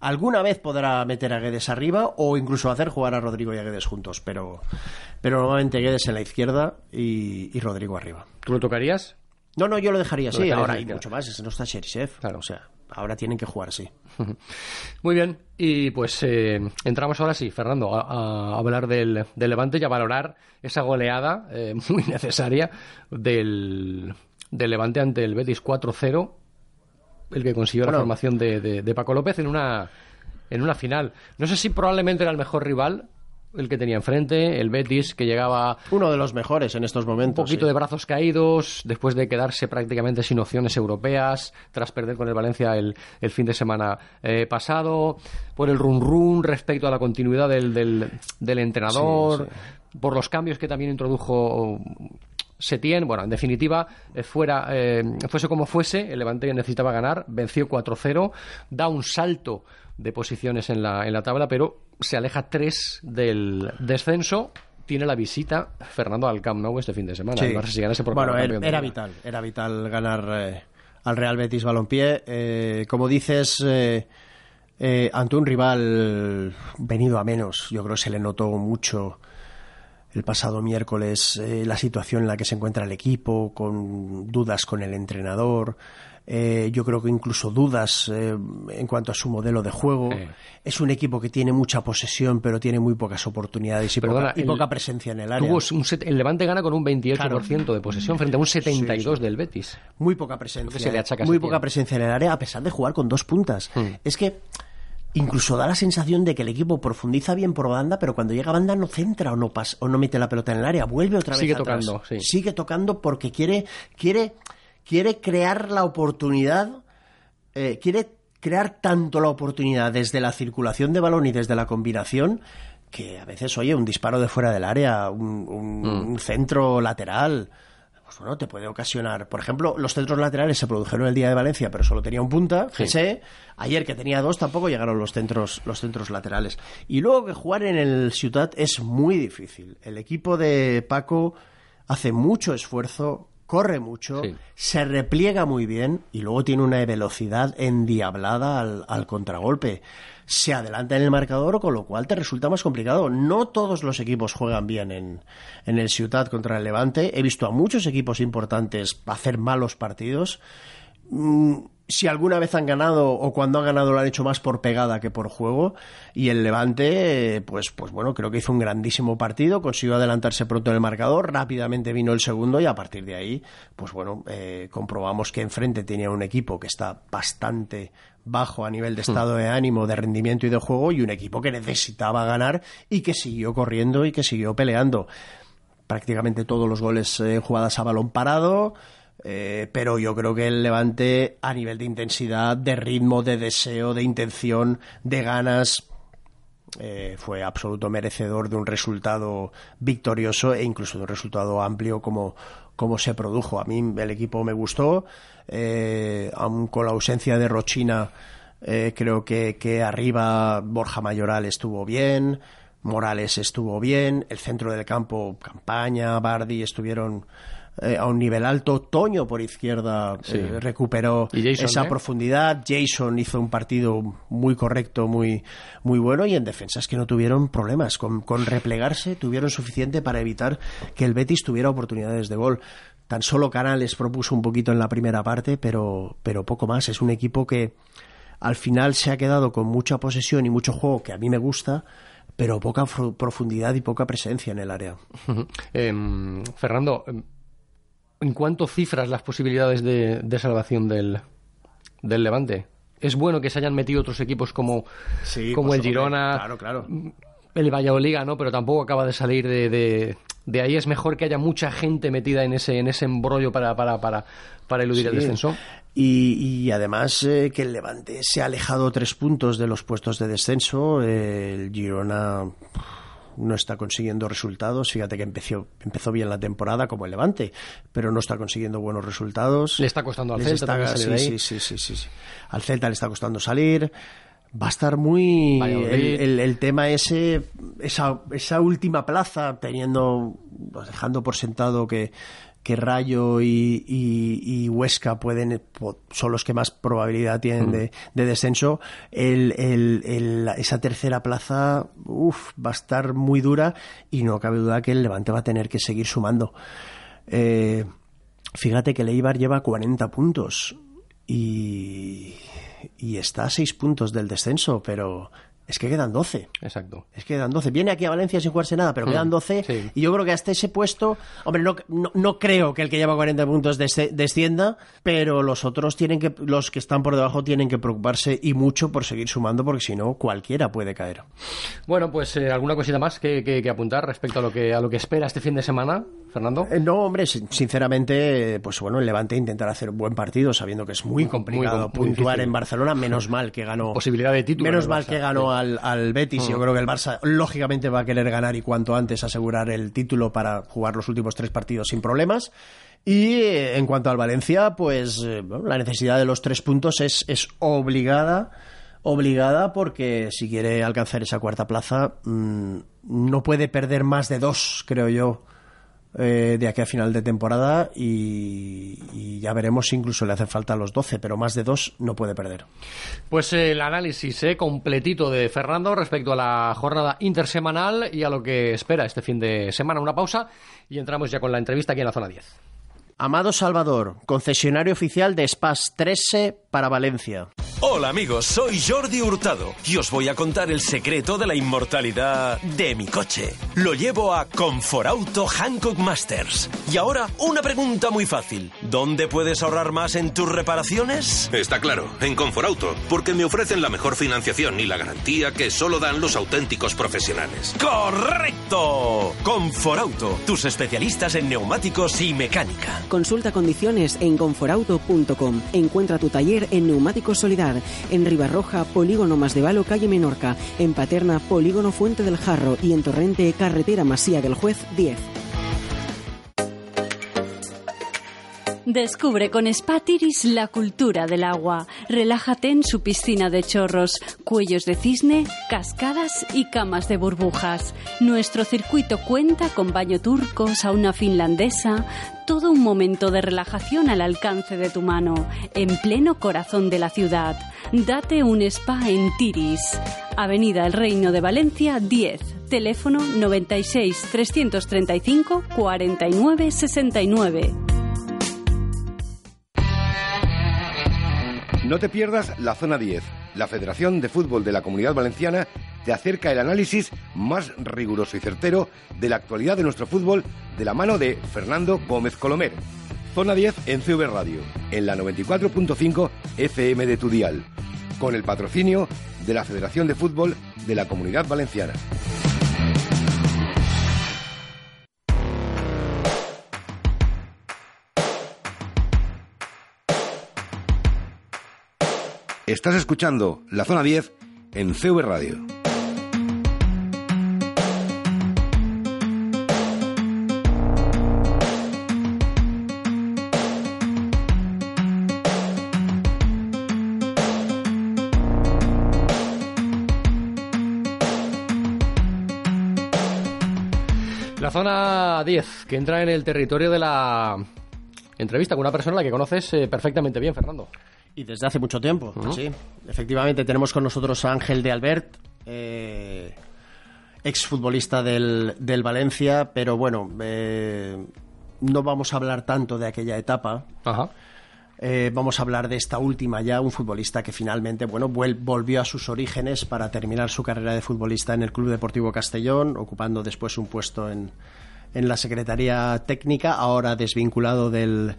Alguna vez podrá meter a Guedes arriba o incluso hacer jugar a Rodrigo y a Guedes juntos, pero, pero normalmente Guedes en la izquierda y, y Rodrigo arriba. ¿Tú lo tocarías? No, no, yo lo dejaría así. Ahora hay mucho más, ese no está Serichev. Claro. O sea, ahora tienen que jugar así. Muy bien, y pues eh, entramos ahora sí, Fernando, a, a hablar del, del, Levante y a valorar esa goleada eh, muy necesaria del, del, Levante ante el Betis 4-0, el que consiguió Bueno. la formación de, de, de, Paco López en una, en una final. No sé si probablemente era el mejor rival. El que tenía enfrente, el Betis, que llegaba Uno de los mejores en estos momentos. un poquito sí. de brazos caídos, después de quedarse prácticamente sin opciones europeas, tras perder con el Valencia el, el fin de semana eh, pasado, por el run run respecto a la continuidad del, del, del entrenador, Sí, por los cambios que también introdujo Setien, bueno, en definitiva, eh, fuera, eh, fuese como fuese, el Levante necesitaba ganar, venció 4-0, da un salto de posiciones en la, en la tabla, pero se aleja 3 del descenso. Tiene la visita Fernando al Camp Nou este fin de semana. Sí. Además, si ganase por bueno, era, vital, era vital ganar eh, al Real Betis Balompié. Eh, como dices, eh, eh, ante un rival venido a menos, yo creo que se le notó mucho el pasado miércoles la situación en la que se encuentra el equipo, con dudas con el entrenador. Eh, yo creo que incluso dudas eh, en cuanto a su modelo de juego. Es un equipo que tiene mucha posesión, pero tiene muy pocas oportunidades y, Perdona, poca, y el- poca presencia en el área. Tuvo un set- el Levante gana con un 28% de posesión frente a un 72% del Betis. muy poca presencia. que se le achaca a muy poca presencia en el área, a pesar de jugar con dos puntas. Hmm. Es que incluso da la sensación de que el equipo profundiza bien por banda, pero cuando llega a banda no centra o no pasa, o no mete la pelota en el área, vuelve otra vez Sigue atrás. tocando, sí. Sigue tocando porque quiere, quiere, quiere crear la oportunidad, eh, quiere crear tanto la oportunidad desde la circulación de balón y desde la combinación que a veces, oye, un disparo de fuera del área, un, un- Mm. un centro lateral, pues bueno, te puede ocasionar. Por ejemplo, los centros laterales se produjeron el día de Valencia, pero solo tenía un punta, Sí. Ayer que tenía dos tampoco llegaron los centros, los centros laterales. Y luego que jugar en el Ciutat es muy difícil. El equipo de Paco hace mucho esfuerzo, corre mucho, Sí. se repliega muy bien y luego tiene una velocidad endiablada al, al contragolpe. Se adelanta en el marcador, con lo cual te resulta más complicado. No todos los equipos juegan bien en, en el Ciutat contra el Levante. He visto a muchos equipos importantes hacer malos partidos. Mm, si alguna vez han ganado o cuando han ganado lo han hecho más por pegada que por juego y el Levante pues pues bueno creo que hizo un grandísimo partido consiguió adelantarse pronto en el marcador rápidamente vino el segundo y a partir de ahí pues bueno eh, comprobamos que enfrente tenía un equipo que está bastante bajo a nivel de estado de ánimo de rendimiento y de juego y un equipo que necesitaba ganar y que siguió corriendo y que siguió peleando. Prácticamente todos los goles eh, jugadas a balón parado eh, pero yo creo que el Levante a nivel de intensidad, de ritmo, de deseo, de intención, de ganas, eh, fue absoluto merecedor de un resultado victorioso e incluso de un resultado amplio como, como se produjo. A mí el equipo me gustó, eh, aun con la ausencia de Rochina, eh, creo que, que arriba Borja Mayoral estuvo bien. Morales estuvo bien, el centro del campo, Campaña, Bardi estuvieron eh, a un nivel alto. Toño por izquierda Sí. eh, recuperó Jason, esa ¿eh? profundidad. Jason hizo un partido muy correcto, muy, muy bueno. Y en defensa es que no tuvieron problemas. Con, con replegarse tuvieron suficiente para evitar que el Betis tuviera oportunidades de gol. Tan solo Canales propuso un poquito en la primera parte, pero, pero poco más. Es un equipo que al final se ha quedado con mucha posesión y mucho juego que a mí me gusta, pero poca profundidad y poca presencia en el área. Em, Fernando, em, ¿en cuánto cifras las posibilidades de, de salvación del, del Levante? ¿Es bueno que se hayan metido otros equipos como, como pues, el Girona, Claro, claro. el Valladolid, ¿no? Pero tampoco acaba de salir de, de, de ahí. Es mejor que haya mucha gente metida en ese, en ese embrollo para, para, para, para eludir el Sí. descenso. Y, y además eh, que el Levante se ha alejado tres puntos de los puestos de descenso. Eh, el Girona no está consiguiendo resultados. Fíjate que empezó, empezó bien la temporada como el Levante, pero no está consiguiendo buenos resultados. Le está costando al Les Celta está- salir sí, ahí. sí, sí, sí, sí. Al Celta le está costando salir. Va a estar muy el- el tema ese, esa, esa última plaza, teniendo, pues, dejando por sentado que, que Rayo y, y- y Huesca pueden son los que más probabilidad tienen de, de descenso. El, el- el- esa tercera plaza uf, va a estar muy dura y no cabe duda que el Levante va a tener que seguir sumando. Eh, fíjate que el Eibar lleva 40 puntos y, y está a 6 puntos del descenso, pero es que quedan 12. Exacto. Es que quedan 12. Viene aquí a Valencia sin jugarse nada, pero quedan 12. Mm, sí. Y yo creo que hasta ese puesto, hombre, no, no, no creo que el que lleva 40 puntos descienda, pero los otros tienen que, los que están por debajo tienen que preocuparse y mucho por seguir sumando, porque si no, cualquiera puede caer. Bueno, pues eh, alguna cosita más que, que- que apuntar respecto a lo que a lo que espera este fin de semana, Fernando. Eh, No, hombre, sin- sinceramente, pues bueno, el Levante intentará hacer un buen partido, sabiendo que es muy Muy com- complicado muy puntuar difícil. en Barcelona. Menos mal que ganó. Posibilidad de título Menos mal que ganó. Al, al Betis. Yo creo que el Barça, lógicamente, va a querer ganar y cuanto antes asegurar el título para jugar los últimos tres partidos sin problemas. Y eh, en cuanto al Valencia, pues eh, bueno, la necesidad de los tres puntos es, es obligada. Obligada porque si quiere alcanzar esa cuarta plaza, mm, no puede perder más de dos, creo yo, eh, de aquí a final de temporada y, y ya veremos si incluso le hacen falta los 12, pero más de dos no puede perder. Pues eh, el análisis eh, completito de Fernando respecto a la jornada intersemanal y a lo que espera este fin de semana. Una pausa y entramos ya con la entrevista aquí en la zona 10. Amado Salvador, concesionario oficial de Spas 13 para Valencia. Hola amigos, soy Jordi Hurtado y os voy a contar el secreto de la inmortalidad de mi coche. Lo llevo a Conforauto Hankook Masters. Y ahora una pregunta muy fácil. ¿Dónde puedes ahorrar más en tus reparaciones? Está claro, en Conforauto, porque me ofrecen la mejor financiación y la garantía que solo dan los auténticos profesionales. ¡Correcto! Conforauto, tus especialistas en neumáticos y mecánica. Consulta condiciones en conforauto.com. Encuentra tu taller en Neumáticos Solidad, en Ribarroja, Polígono Más de Valo, calle Menorca, en Paterna, Polígono Fuente del Jarro y en Torrente, Carretera Masía del Juez 10. Descubre con Spatiris la cultura del agua. Relájate en su piscina de chorros, cuellos de cisne, cascadas y camas de burbujas. Nuestro circuito cuenta con baño turco, sauna finlandesa, todo un momento de relajación al alcance de tu mano, en pleno corazón de la ciudad. Date un spa en Tiris. Avenida El Reino de Valencia 10. Teléfono 96 335 49 69. No te pierdas la Zona 10. La Federación de Fútbol de la Comunidad Valenciana te acerca el análisis más riguroso y certero de la actualidad de nuestro fútbol de la mano de Fernando Gómez Colomer. Zona 10 en CV Radio, en la 94.5 FM de tu dial, con el patrocinio de la Federación de Fútbol de la Comunidad Valenciana. Estás escuchando la Zona 10 en CV Radio. La zona 10, que entra en el territorio de la entrevista con una persona a la que conoces eh, perfectamente bien, Fernando. Y desde hace mucho tiempo, sí. Efectivamente, tenemos con nosotros a Ángel de Albert, eh, exfutbolista del, del Valencia, pero bueno, eh, no vamos a hablar tanto de aquella etapa. Ajá. Eh, vamos a hablar de esta última ya, un futbolista que finalmente bueno, volvió a sus orígenes para terminar su carrera de futbolista en el Club Deportivo Castellón, ocupando después un puesto en, en la Secretaría Técnica, ahora desvinculado del,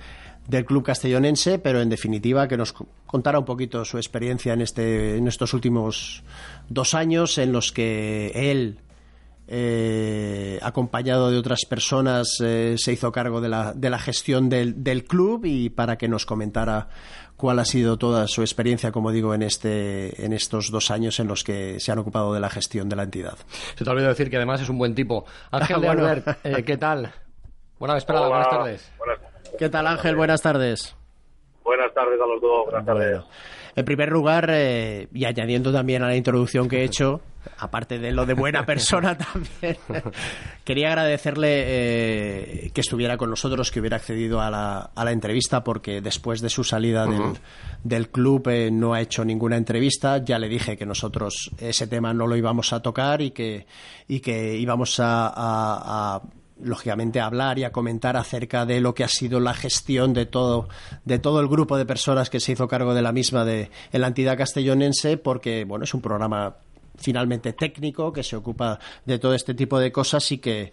del Club Castellonense, pero en definitiva que nos co- contara un poquito su experiencia en, este, en estos últimos dos años en los que él eh, acompañado de otras personas, eh, se hizo cargo de la, de la gestión del, del club y para que nos comentara cuál ha sido toda su experiencia, como digo, en, este, en estos dos años en los que se han ocupado de la gestión de la entidad. Se te ha olvidado decir que además es un buen tipo. Ángel de Bueno. Albert, eh, ¿qué tal? Buena vesperada, Hola. buenas tardes. Buenas, ¿Qué tal, Ángel? Buenas tardes. buenas tardes a los dos. Buenas tardes. Bueno, en primer lugar, eh, y añadiendo también a la introducción que he hecho, aparte de lo de buena persona también, quería agradecerle eh, que estuviera con nosotros, que hubiera accedido a la, a la entrevista, porque después de su salida del, del club eh, no ha hecho ninguna entrevista. Ya le dije que nosotros ese tema no lo íbamos a tocar y que, y que íbamos a- a- a lógicamente a hablar y a comentar acerca de lo que ha sido la gestión de todo de todo el grupo de personas que se hizo cargo de la misma de la entidad castellonense porque bueno es un programa finalmente técnico que se ocupa de todo este tipo de cosas y que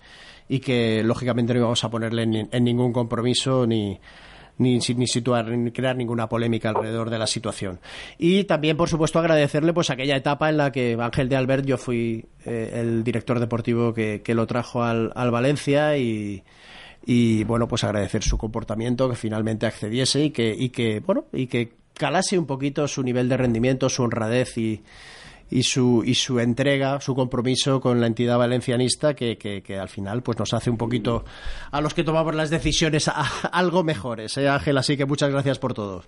y que lógicamente no íbamos a ponerle en, en ningún compromiso ni ni, ni situar ni crear ninguna polémica alrededor de la situación. Y también por supuesto agradecerle pues aquella etapa en la que Ángel de Albert yo fui eh, el director deportivo que, que lo trajo al, al Valencia y y bueno pues agradecer su comportamiento que finalmente accediese y que y que bueno y que calase un poquito su nivel de rendimiento su honradez y y su, y su entrega, su compromiso con la entidad valencianista que, que, que al final pues nos hace un poquito a los que tomamos las decisiones a- algo mejores, ¿eh, Ángel? Así que muchas gracias por todo.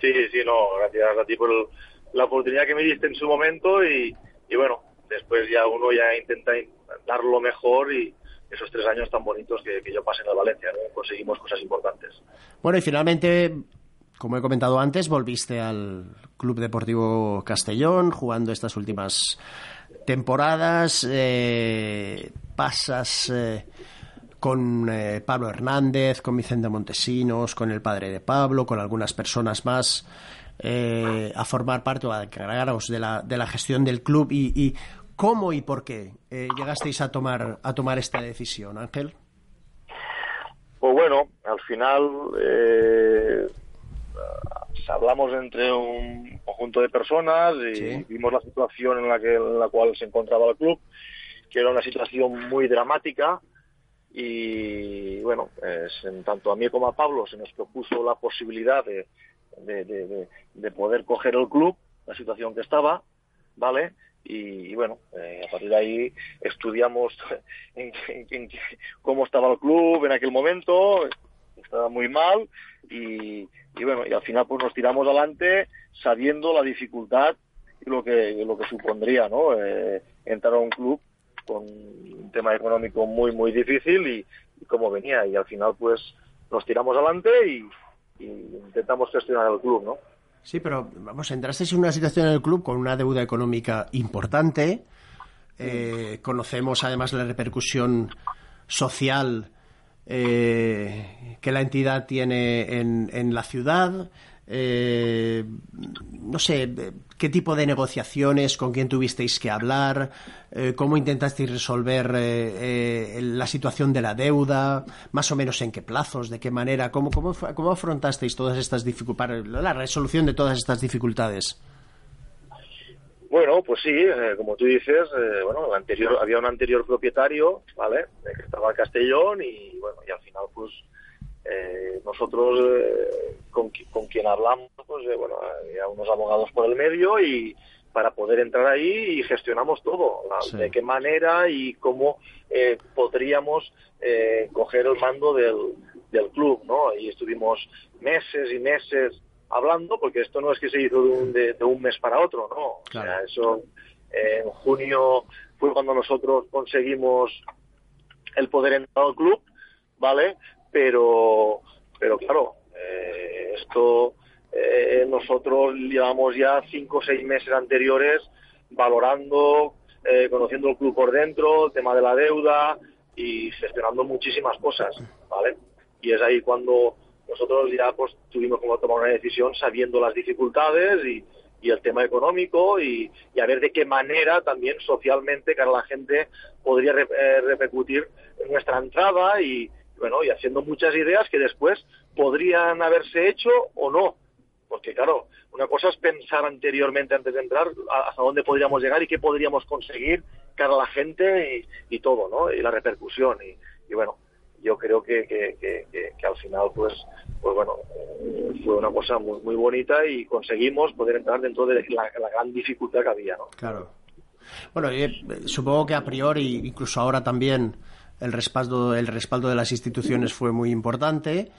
Sí, sí, no, gracias a ti por el- la oportunidad que me diste en su momento y, y bueno, después ya uno ya intenta in- dar lo mejor y esos tres años tan bonitos que, que yo pasé en el Valencia, ¿no? conseguimos cosas importantes. Bueno, y finalmente, como he comentado antes, volviste al Club Deportivo Castellón jugando estas últimas temporadas. eh, pasas eh, con eh, Pablo Hernández, con Vicente Montesinos, con el padre de Pablo, con algunas personas más. a formar parte o a encargaros de la, de la gestión del club y, y cómo y por qué llegasteis a tomar a tomar esta decisión, Ángel. Pues bueno, al final hablamos entre un conjunto de personas y Sí. vimos la situación en la, que, en la cual se encontraba el club, que era una situación muy dramática y bueno, en tanto a mí como a Pablo se nos propuso la posibilidad de, de, de- de- de poder coger el club, la situación que estaba, ¿vale? Y, y bueno, eh, a partir de ahí estudiamos en, en- en cómo estaba el club en aquel momento, estaba muy mal y, bueno, y al final pues nos tiramos adelante sabiendo la dificultad y lo que, lo que supondría, ¿no? Eh, entrar a un club con un tema económico muy, muy difícil y, y cómo venía. Y al final pues nos tiramos adelante y, y intentamos gestionar el club, ¿no? Sí, pero vamos, entrasteis en una situación en el club con una deuda económica importante. Eh, conocemos además la repercusión social eh, que la entidad tiene en, en la ciudad. Eh, no sé, qué tipo de negociaciones, con quién tuvisteis que hablar, eh, cómo intentasteis resolver eh, eh, la situación de la deuda, más o menos en qué plazos, de qué manera, cómo, cómo, cómo afrontasteis todas estas dificultades, la resolución de todas estas dificultades. Bueno, pues sí, eh, como tú dices, eh, bueno, el anterior, había un anterior propietario, ¿vale? Eh, que estaba en Castellón y bueno, y al final pues eh, nosotros eh, con, con quien hablamos, pues eh, bueno, había unos abogados por el medio y para poder entrar ahí y gestionamos todo, la- Sí. de qué manera y cómo eh, podríamos eh, coger el mando del, del club, ¿no? Y estuvimos meses y meses hablando, porque esto no es que se hizo de un, de, de un mes para otro, ¿no? Claro. O sea, eso eh, en junio fue cuando nosotros conseguimos el poder entrar al club, ¿vale? Pero, pero claro, eh, esto eh, nosotros llevamos ya cinco o seis meses anteriores valorando, eh, conociendo el club por dentro, el tema de la deuda y gestionando muchísimas cosas, ¿vale? Y es ahí cuando nosotros ya pues tuvimos como tomar una decisión sabiendo las dificultades y, y el tema económico y, a ver de qué manera también socialmente cara la gente podría re, eh, repercutir nuestra entrada y bueno y haciendo muchas ideas que después podrían haberse hecho o no. Porque claro una cosa es pensar anteriormente antes de entrar hasta dónde podríamos llegar y qué podríamos conseguir cara a la gente y, y todo no y la repercusión y, y bueno yo creo que, que, que, que, al final pues pues bueno fue una cosa muy muy bonita y conseguimos poder entrar dentro de la, gran dificultad que había no claro. Bueno eh, supongo que a priori incluso ahora también el respaldo el respaldo de las instituciones fue muy importante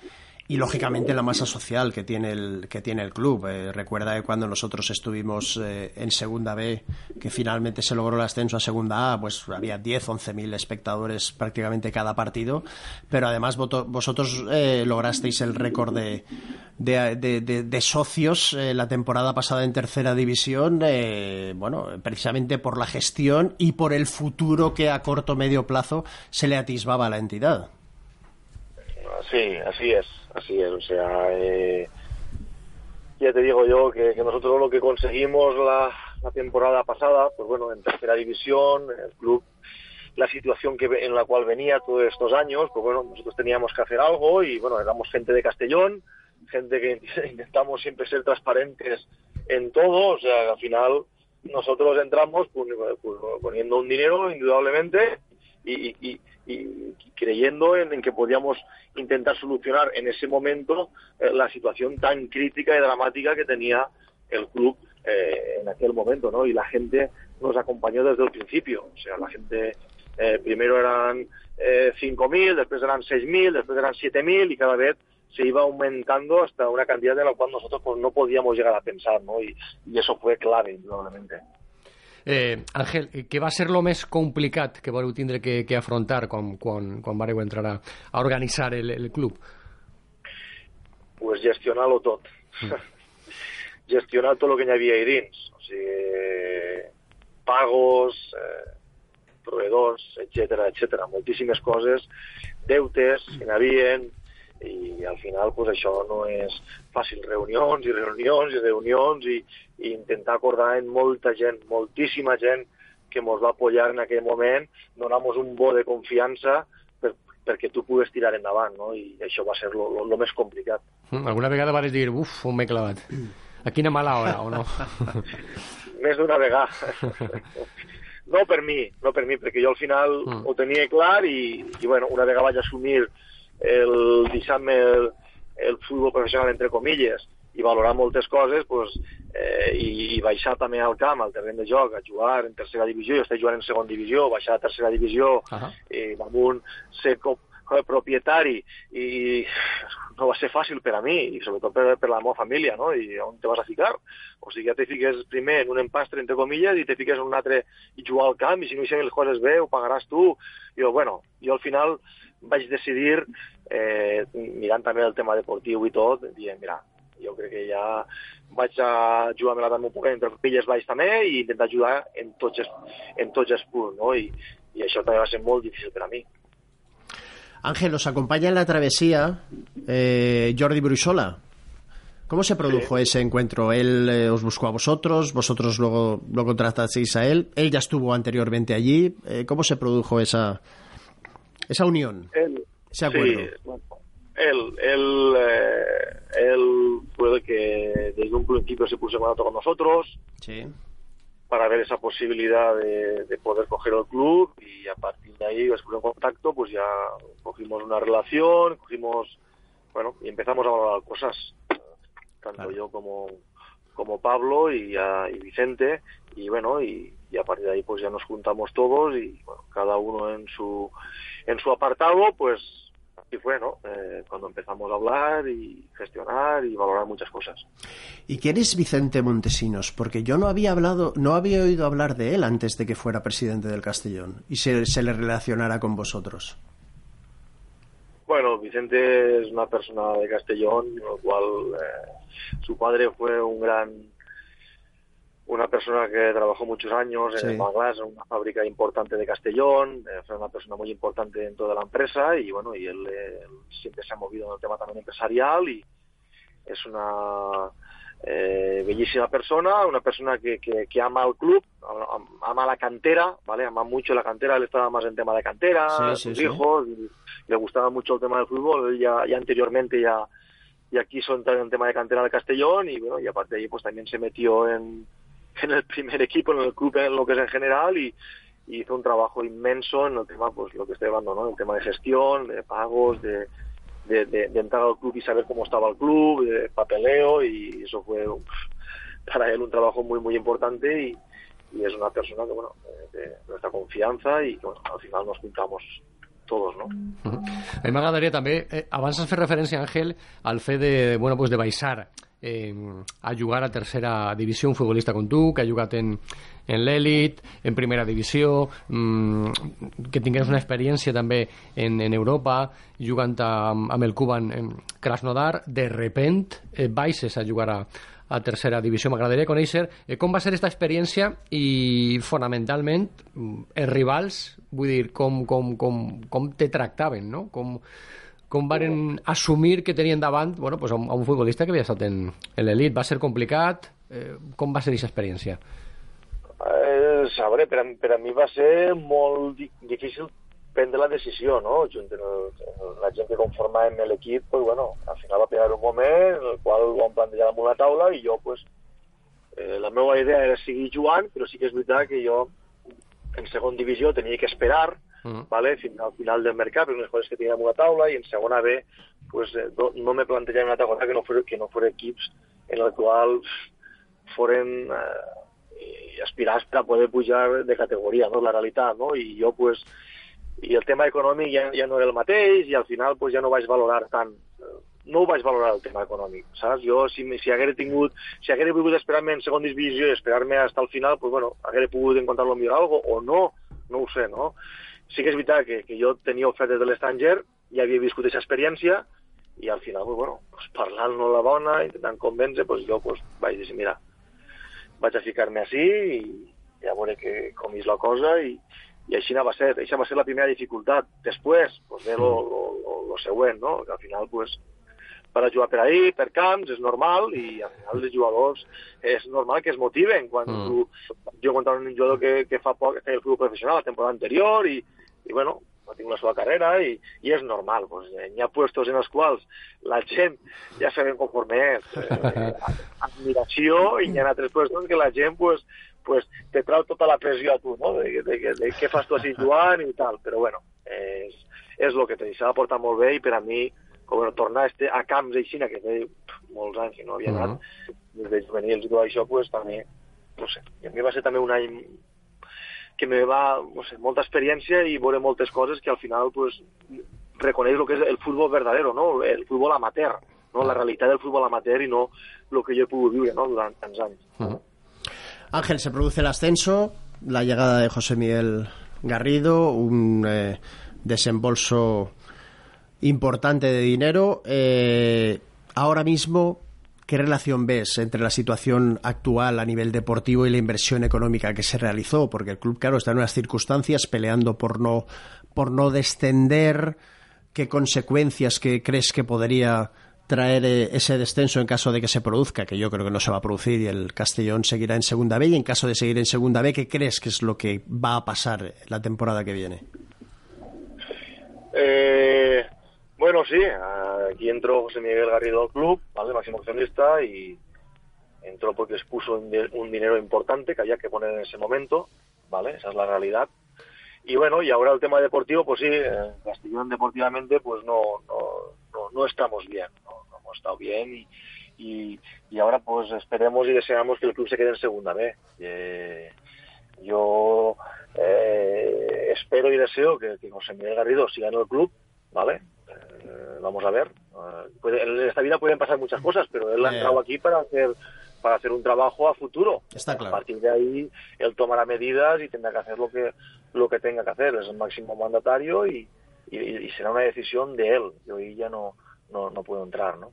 y lógicamente la masa social que tiene el que tiene el club. Eh, recuerda que cuando nosotros estuvimos eh, en segunda B que finalmente se logró el ascenso a segunda A pues había 10 11 mil espectadores prácticamente cada partido pero además vosotros eh, lograsteis el récord de de, de, de, de, socios eh, la temporada pasada en tercera división eh, bueno precisamente por la gestión y por el futuro que a corto medio plazo se le atisbaba a la entidad. Sí, así es, así es. O sea, eh, ya te digo yo que, nosotros lo que conseguimos la, la, temporada pasada, pues bueno, en tercera división, el club, la situación que en la cual venía todos estos años, pues bueno, nosotros teníamos que hacer algo y bueno, éramos gente de Castellón, gente que intentamos siempre ser transparentes en todo, o sea, al final nosotros entramos pues, pues, poniendo un dinero, indudablemente, y, y creyendo en, que podíamos intentar solucionar en ese momento eh, la situación tan crítica y dramática que tenía el club eh, en aquel momento, ¿no? Y la gente nos acompañó desde el principio, o sea, la gente eh, primero eran eh, 5.000, después eran 6.000, después eran 7.000 y cada vez se iba aumentando hasta una cantidad de la cual nosotros pues, no podíamos llegar a pensar, ¿no? Y, y eso fue clave, indudablemente. Eh, Àngel, què va ser lo més complicat que vau tindre que, que afrontar quan, quan, quan vareu entrar a, a organitzar el, el club? Pues gestionar-lo tot. Mm. gestionar tot el que hi havia ahí dins. O sigui, pagos, eh, proveedors, etc etc. Moltíssimes coses, deutes que n'hi havien, i al final pues, això no és fàcil, reunions i reunions i reunions i, i intentar acordar en molta gent, moltíssima gent que ens va apoyar en aquell moment, donar-nos un bo de confiança per, perquè tu pugues tirar endavant, no? i això va ser el més complicat. Mm, alguna vegada vas dir, uf, on m'he clavat. A quina mala hora, o no? Més d'una vegada. no per mi, no per mi, perquè jo al final mm. ho tenia clar i, i bueno, una vegada vaig assumir el deixar-me el, el futbol professional entre comilles i valorar moltes coses pues, eh, i, i baixar també al camp, al terreny de joc, a jugar en tercera divisió, jo estic jugant en segona divisió, baixar a tercera divisió, uh -huh. i damunt ser com, com a propietari i no va ser fàcil per a mi i sobretot per, per la meva família, no? I on te vas a ficar? O sigui, ja te fiques primer en un empastre, entre comilles, i te fiques en un altre i jugar al camp, i si no hi les coses bé, ho pagaràs tu. I jo, bueno, jo al final vaig decidir, eh, mirant també el tema deportiu i tot, dient, mira, jo crec que ja vaig a jugar amb la meu poder entre filles baix també i intentar ajudar en tots els, en tots els punts, no? I, I això també va ser molt difícil per a mi. Ángel, os acompaña en la travesía eh, Jordi Brusola. ¿Cómo se produjo sí. ese encuentro? ¿Él eh, os buscó a vosotros? ¿Vosotros luego lo contratasteis a él? ¿Él ya estuvo anteriormente allí? Eh, ¿Cómo se produjo esa, esa unión, él, ese acuerdo. Sí, él, él, eh, él fue el que desde un principio se puso en contacto con nosotros sí. para ver esa posibilidad de, de, poder coger el club y a partir de ahí, después de contacto, pues ya cogimos una relación, cogimos, bueno, y empezamos a valorar cosas, tanto claro. yo como, como Pablo y, a, y Vicente, y bueno, y, y a partir de ahí pues ya nos juntamos todos y bueno, cada uno en su en su apartado pues así fue, ¿no? Eh, cuando empezamos a hablar y gestionar y valorar muchas cosas. ¿Y quién es Vicente Montesinos? Porque yo no había hablado, no había oído hablar de él antes de que fuera presidente del Castellón y se, se le relacionara con vosotros. Bueno, Vicente es una persona de Castellón, lo cual eh, su padre fue un gran una persona que trabajó muchos años Sí. en el Maglas, en una fábrica importante de Castellón, eh, fue una persona muy importante dentro de la empresa y bueno, y él, siempre se ha movido en el tema también empresarial y es una eh, bellísima persona, una persona que, que, que ama al club, am- ama la cantera, ¿vale? Ama mucho la cantera, él estaba más en tema de cantera, Sí, sus sí. hijos, y le gustaba mucho el tema del fútbol, él ya, ya anteriormente ya, ya quiso entrar en el tema de cantera del Castellón y bueno, y aparte de ahí pues también se metió en, en el primer equipo, en el club, en lo que es en general y, hizo un trabajo inmenso en el tema, pues lo que estoy hablando, ¿no? El tema de gestión, de pagos, de, de, de- entrar al club y saber cómo estaba el club, de papeleo y eso fue para él un trabajo muy muy importante y, es una persona que bueno de nuestra confianza y que bueno, al final nos juntamos todos, ¿no? A mi m'agradaria també, eh, abans has fet referència, Àngel, al fet de, bueno, pues de baixar eh, a jugar a tercera divisió un futbolista com tu, que ha jugat en, en l'èlit, en primera divisió, mm, que tingués una experiència també en, en Europa, jugant amb, amb el Cuban en Krasnodar, de repent eh, baixes a jugar a, a tercera divisió. M'agradaria conèixer eh, com va ser aquesta experiència i, fonamentalment, mm, els rivals, vull dir, com, com, com, com te tractaven, no? Com, com varen assumir que tenien davant bueno, pues a, un, a un futbolista que havia estat en, en l'elit. Va ser complicat? Eh, com va ser aquesta experiència? Eh, sabré, per a, per a mi va ser molt di difícil prendre la decisió, no? Junt amb la gent que conformàvem l'equip, pues, bueno, al final va pegar un moment en el qual ho vam plantejar damunt la taula i jo, pues, eh, la meva idea era seguir jugant, però sí que és veritat que jo en segon divisió tenia que esperar Mm. ¿vale? Fins al final del mercat, perquè les coses que teníem a la taula, i en segona B, pues, eh, no, no me plantejava una altra cosa que no fos, que no fos equips en el qual foren eh, aspirats per a poder pujar de categoria, no? la realitat, no? I jo, pues, i el tema econòmic ja, ja no era el mateix, i al final pues, ja no vaig valorar tant eh, no ho vaig valorar el tema econòmic, saps? Jo, si, si haguera tingut, si haguera volgut esperar-me en segon divisió i esperar-me fins al final, pues bueno, haguera pogut encontrar-lo millor algo, o no, no ho sé, no? Sí que és veritat que, que jo tenia ofertes de l'estranger, ja havia viscut aquesta experiència, i al final, pues, bueno, pues, parlant-no la dona, intentant convèncer, pues, jo pues, vaig dir, mira, vaig a ficar-me així i ja veuré que, com és la cosa i, i així va ser. Això va ser la primera dificultat. Després, pues, ve lo, lo, lo, lo següent, no? que al final pues, per a jugar per ahí, per camps, és normal, i al final els jugadors és normal que es motiven. Quan Mm. mm. tu, jo contra un jugador que, que fa poc que feia el club professional la temporada anterior i, i bueno, no tinc la seva carrera i, i és normal. Pues, eh, hi ha puestos en els quals la gent ja sabem conforme és. Eh, admiració i hi ha altres puestos que la gent pues, pues, te trau tota la pressió a tu, no? De, de, de, de què fas tu així jugant i tal. Però bueno, és, és el que te s'ha de portar molt bé i per a mi, com bueno, tornar a, este, a camps així, que feia pff, molts anys que no havia anat, des de juvenils i tot això, pues, també, no sé, a mi va ser també un any que me va, no sé, molta experiència i veure moltes coses que al final, pues, reconeix el que és el futbol verdadero, no? El futbol amateur, no? La realitat del futbol amateur i no el que jo he pogut viure, no? Durant tants anys. Ángel, se produce el ascenso, la llegada de José Miguel Garrido, un eh, desembolso importante de dinero. Eh, ahora mismo, ¿qué relación ves entre la situación actual a nivel deportivo y la inversión económica que se realizó? Porque el club, claro, está en unas circunstancias peleando por no, por no descender. ¿Qué consecuencias que crees que podría traer eh, ese descenso en caso de que se produzca, que yo creo que no se va a producir y el Castellón seguirá en segunda B y en caso de seguir en segunda B, ¿qué crees que es lo que va a pasar la temporada que viene? Eh, bueno, sí, aquí entró José Miguel Garrido al club, ¿vale? máximo accionista, y entró porque expuso un, di- un dinero importante que había que poner en ese momento, ¿vale? Esa es la realidad. Y bueno, y ahora el tema deportivo, pues sí, eh, Castellón deportivamente, pues no, no, no, estamos bien, no, hemos estado bien y, y, ahora pues esperemos y deseamos que el club se quede en segunda B. Eh, yo eh, espero y deseo que José Miguel Garrido siga en el club, ¿vale? Eh, vamos a ver. Eh, puede- en esta vida pueden pasar muchas cosas, pero él ha Eh. entrado aquí para hacer para hacer un trabajo a futuro. Está A claro. partir de ahí, él tomará medidas y tendrá que hacer lo que lo que tenga que hacer. Es el máximo mandatario y, y, y será una decisión de él. Yo ahí ya no, no, no puedo entrar, ¿no?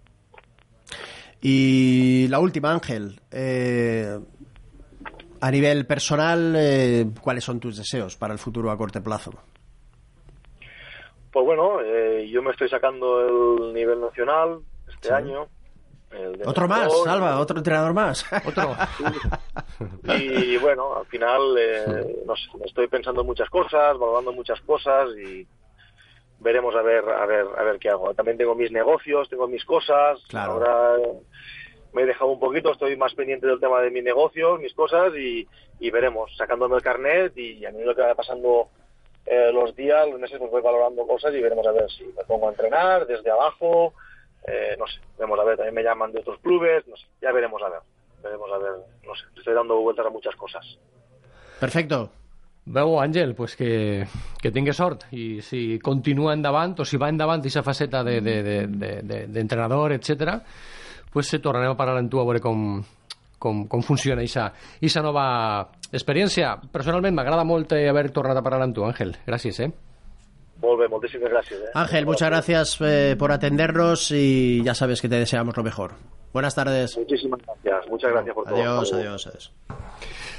Y la última, Ángel. eh, a nivel personal, eh, ¿cuáles son tus deseos para el futuro a corto plazo? Pues bueno, eh, yo me estoy sacando el nivel nacional este Sí. año. el de Otro más. Salva, otro entrenador más. Otro. Y bueno, al final, eh, no sé, estoy pensando en muchas cosas, valorando muchas cosas y veremos a ver, a ver, a ver qué hago. También tengo mis negocios, tengo mis cosas. Claro. Ahora me he dejado un poquito, estoy más pendiente del tema de mis negocios, mis cosas y, y veremos, sacándome el carnet y a mí lo que va pasando eh, los días, los meses, pues voy valorando cosas y veremos a ver si me pongo a entrenar desde abajo, eh, no sé, veremos a ver, también me llaman de otros clubes, no sé, ya veremos a ver, veremos a ver, no sé, estoy dando vueltas a muchas cosas. Perfecto. Veu, Àngel, pues que, que tingui sort i si continua endavant o si va endavant aquesta faceta d'entrenador, de, de, de, d'entrenador, etc, pues se tornarem a parlar amb tu a veure com, com, com funciona aquesta nova experiència. Personalment m'agrada molt eh, haver tornat a parlar amb tu, Àngel. Gràcies, eh? Molt bé, moltíssimes gràcies. Eh? Ángel, muchas gracias eh, por atendernos y ya sabes que te deseamos lo mejor. Buenas tardes. Muchísimas gracias, muchas gracias por todo. Adiós, luego. adiós, adiós.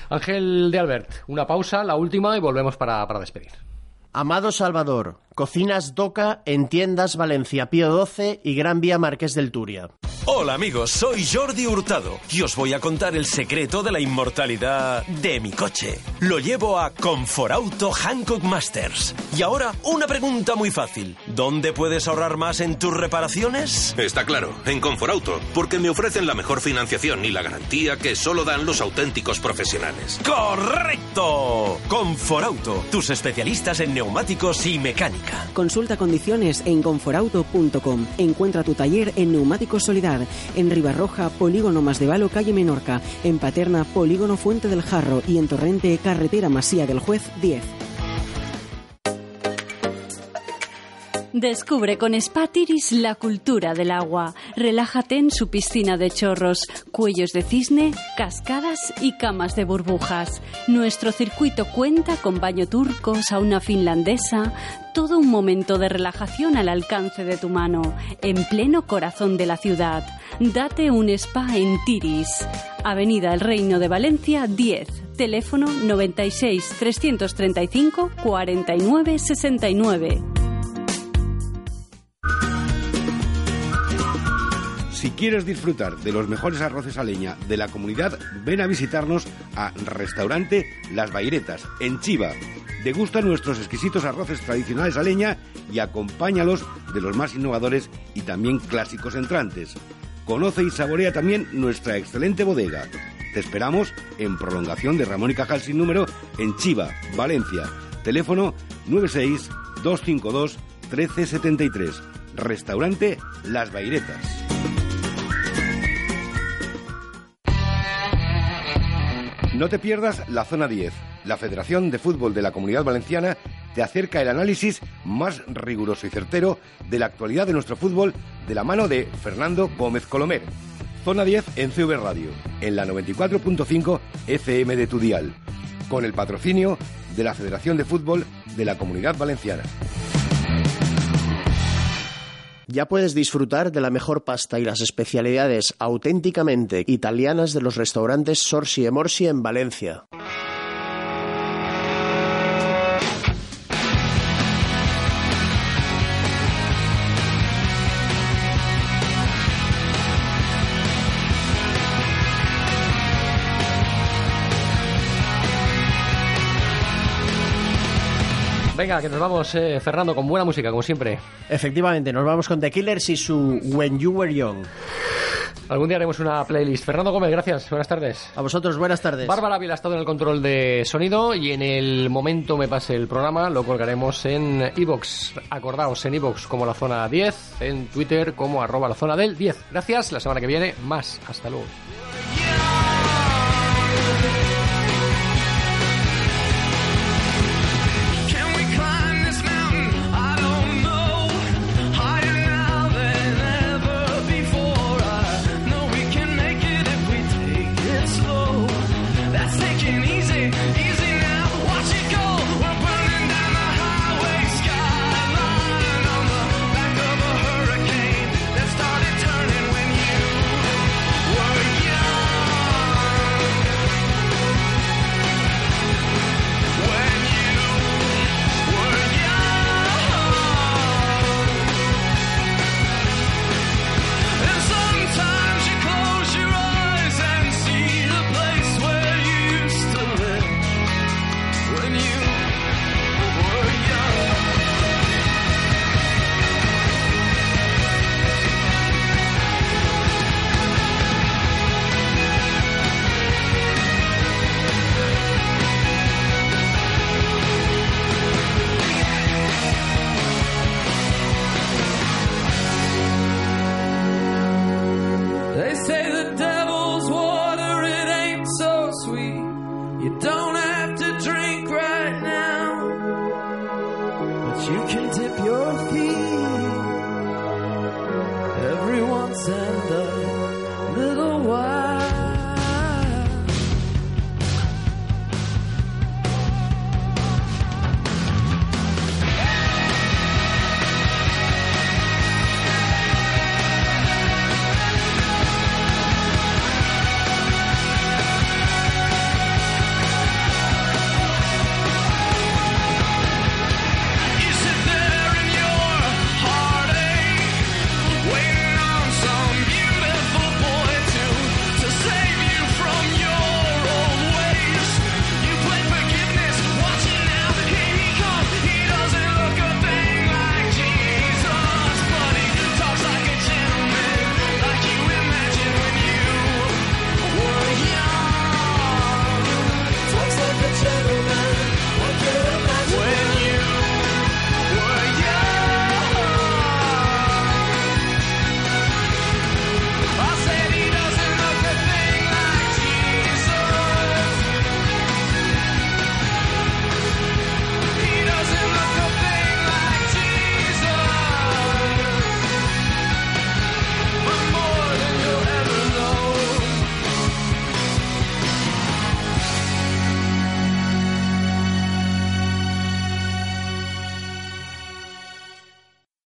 Ángel de Albert, una pausa, la última, y volvemos para, para despedir. Amado Salvador, Cocinas Doca en tiendas Valencia Pío 12 y Gran Vía Marqués del Turia. Hola amigos, soy Jordi Hurtado y os voy a contar el secreto de la inmortalidad de mi coche. Lo llevo a Conforauto Hancock Masters. Y ahora una pregunta muy fácil. ¿Dónde puedes ahorrar más en tus reparaciones? Está claro, en Conforauto, porque me ofrecen la mejor financiación y la garantía que solo dan los auténticos profesionales. ¡Correcto! Conforauto, tus especialistas en neumáticos y mecánica. Consulta condiciones en conforauto.com. Encuentra tu taller en Neumáticos En Ribarroja, Polígono Más de Valo, calle Menorca, en Paterna, Polígono Fuente del Jarro. Y en Torrente, Carretera Masía del Juez 10. Descubre con Spatiris la cultura del agua. Relájate en su piscina de chorros, cuellos de cisne, cascadas y camas de burbujas. Nuestro circuito cuenta con baño turco, sauna finlandesa, todo un momento de relajación al alcance de tu mano, en pleno corazón de la ciudad. Date un spa en Tiris. Avenida El Reino de Valencia 10. Teléfono 96 335 49 69. Si quieres disfrutar de los mejores arroces a leña de la comunidad, ven a visitarnos a Restaurante Las Bairetas, en Chiva. Degusta nuestros exquisitos arroces tradicionales a leña y acompáñalos de los más innovadores y también clásicos entrantes. Conoce y saborea también nuestra excelente bodega. Te esperamos en prolongación de Ramón y Cajal sin número en Chiva, Valencia. Teléfono 96 252 1373. Restaurante Las Bairetas. No te pierdas la Zona 10. La Federación de Fútbol de la Comunidad Valenciana te acerca el análisis más riguroso y certero de la actualidad de nuestro fútbol de la mano de Fernando Gómez Colomer. Zona 10 en CV Radio, en la 94.5 FM de tu dial, con el patrocinio de la Federación de Fútbol de la Comunidad Valenciana. Ya puedes disfrutar de la mejor pasta y las especialidades auténticamente italianas de los restaurantes Sorsi e Morsi en Valencia. Venga, que nos vamos, eh, Fernando, con buena música, como siempre. Efectivamente, nos vamos con The Killers y su When You Were Young. Algún día haremos una playlist. Fernando Gómez, gracias. Buenas tardes. A vosotros, buenas tardes. Bárbara Vila ha estado en el control de sonido y en el momento me pase el programa lo colgaremos en iVox. Acordaos, en iVox como la zona 10, en Twitter como arroba la zona del 10. Gracias, la semana que viene más. Hasta luego.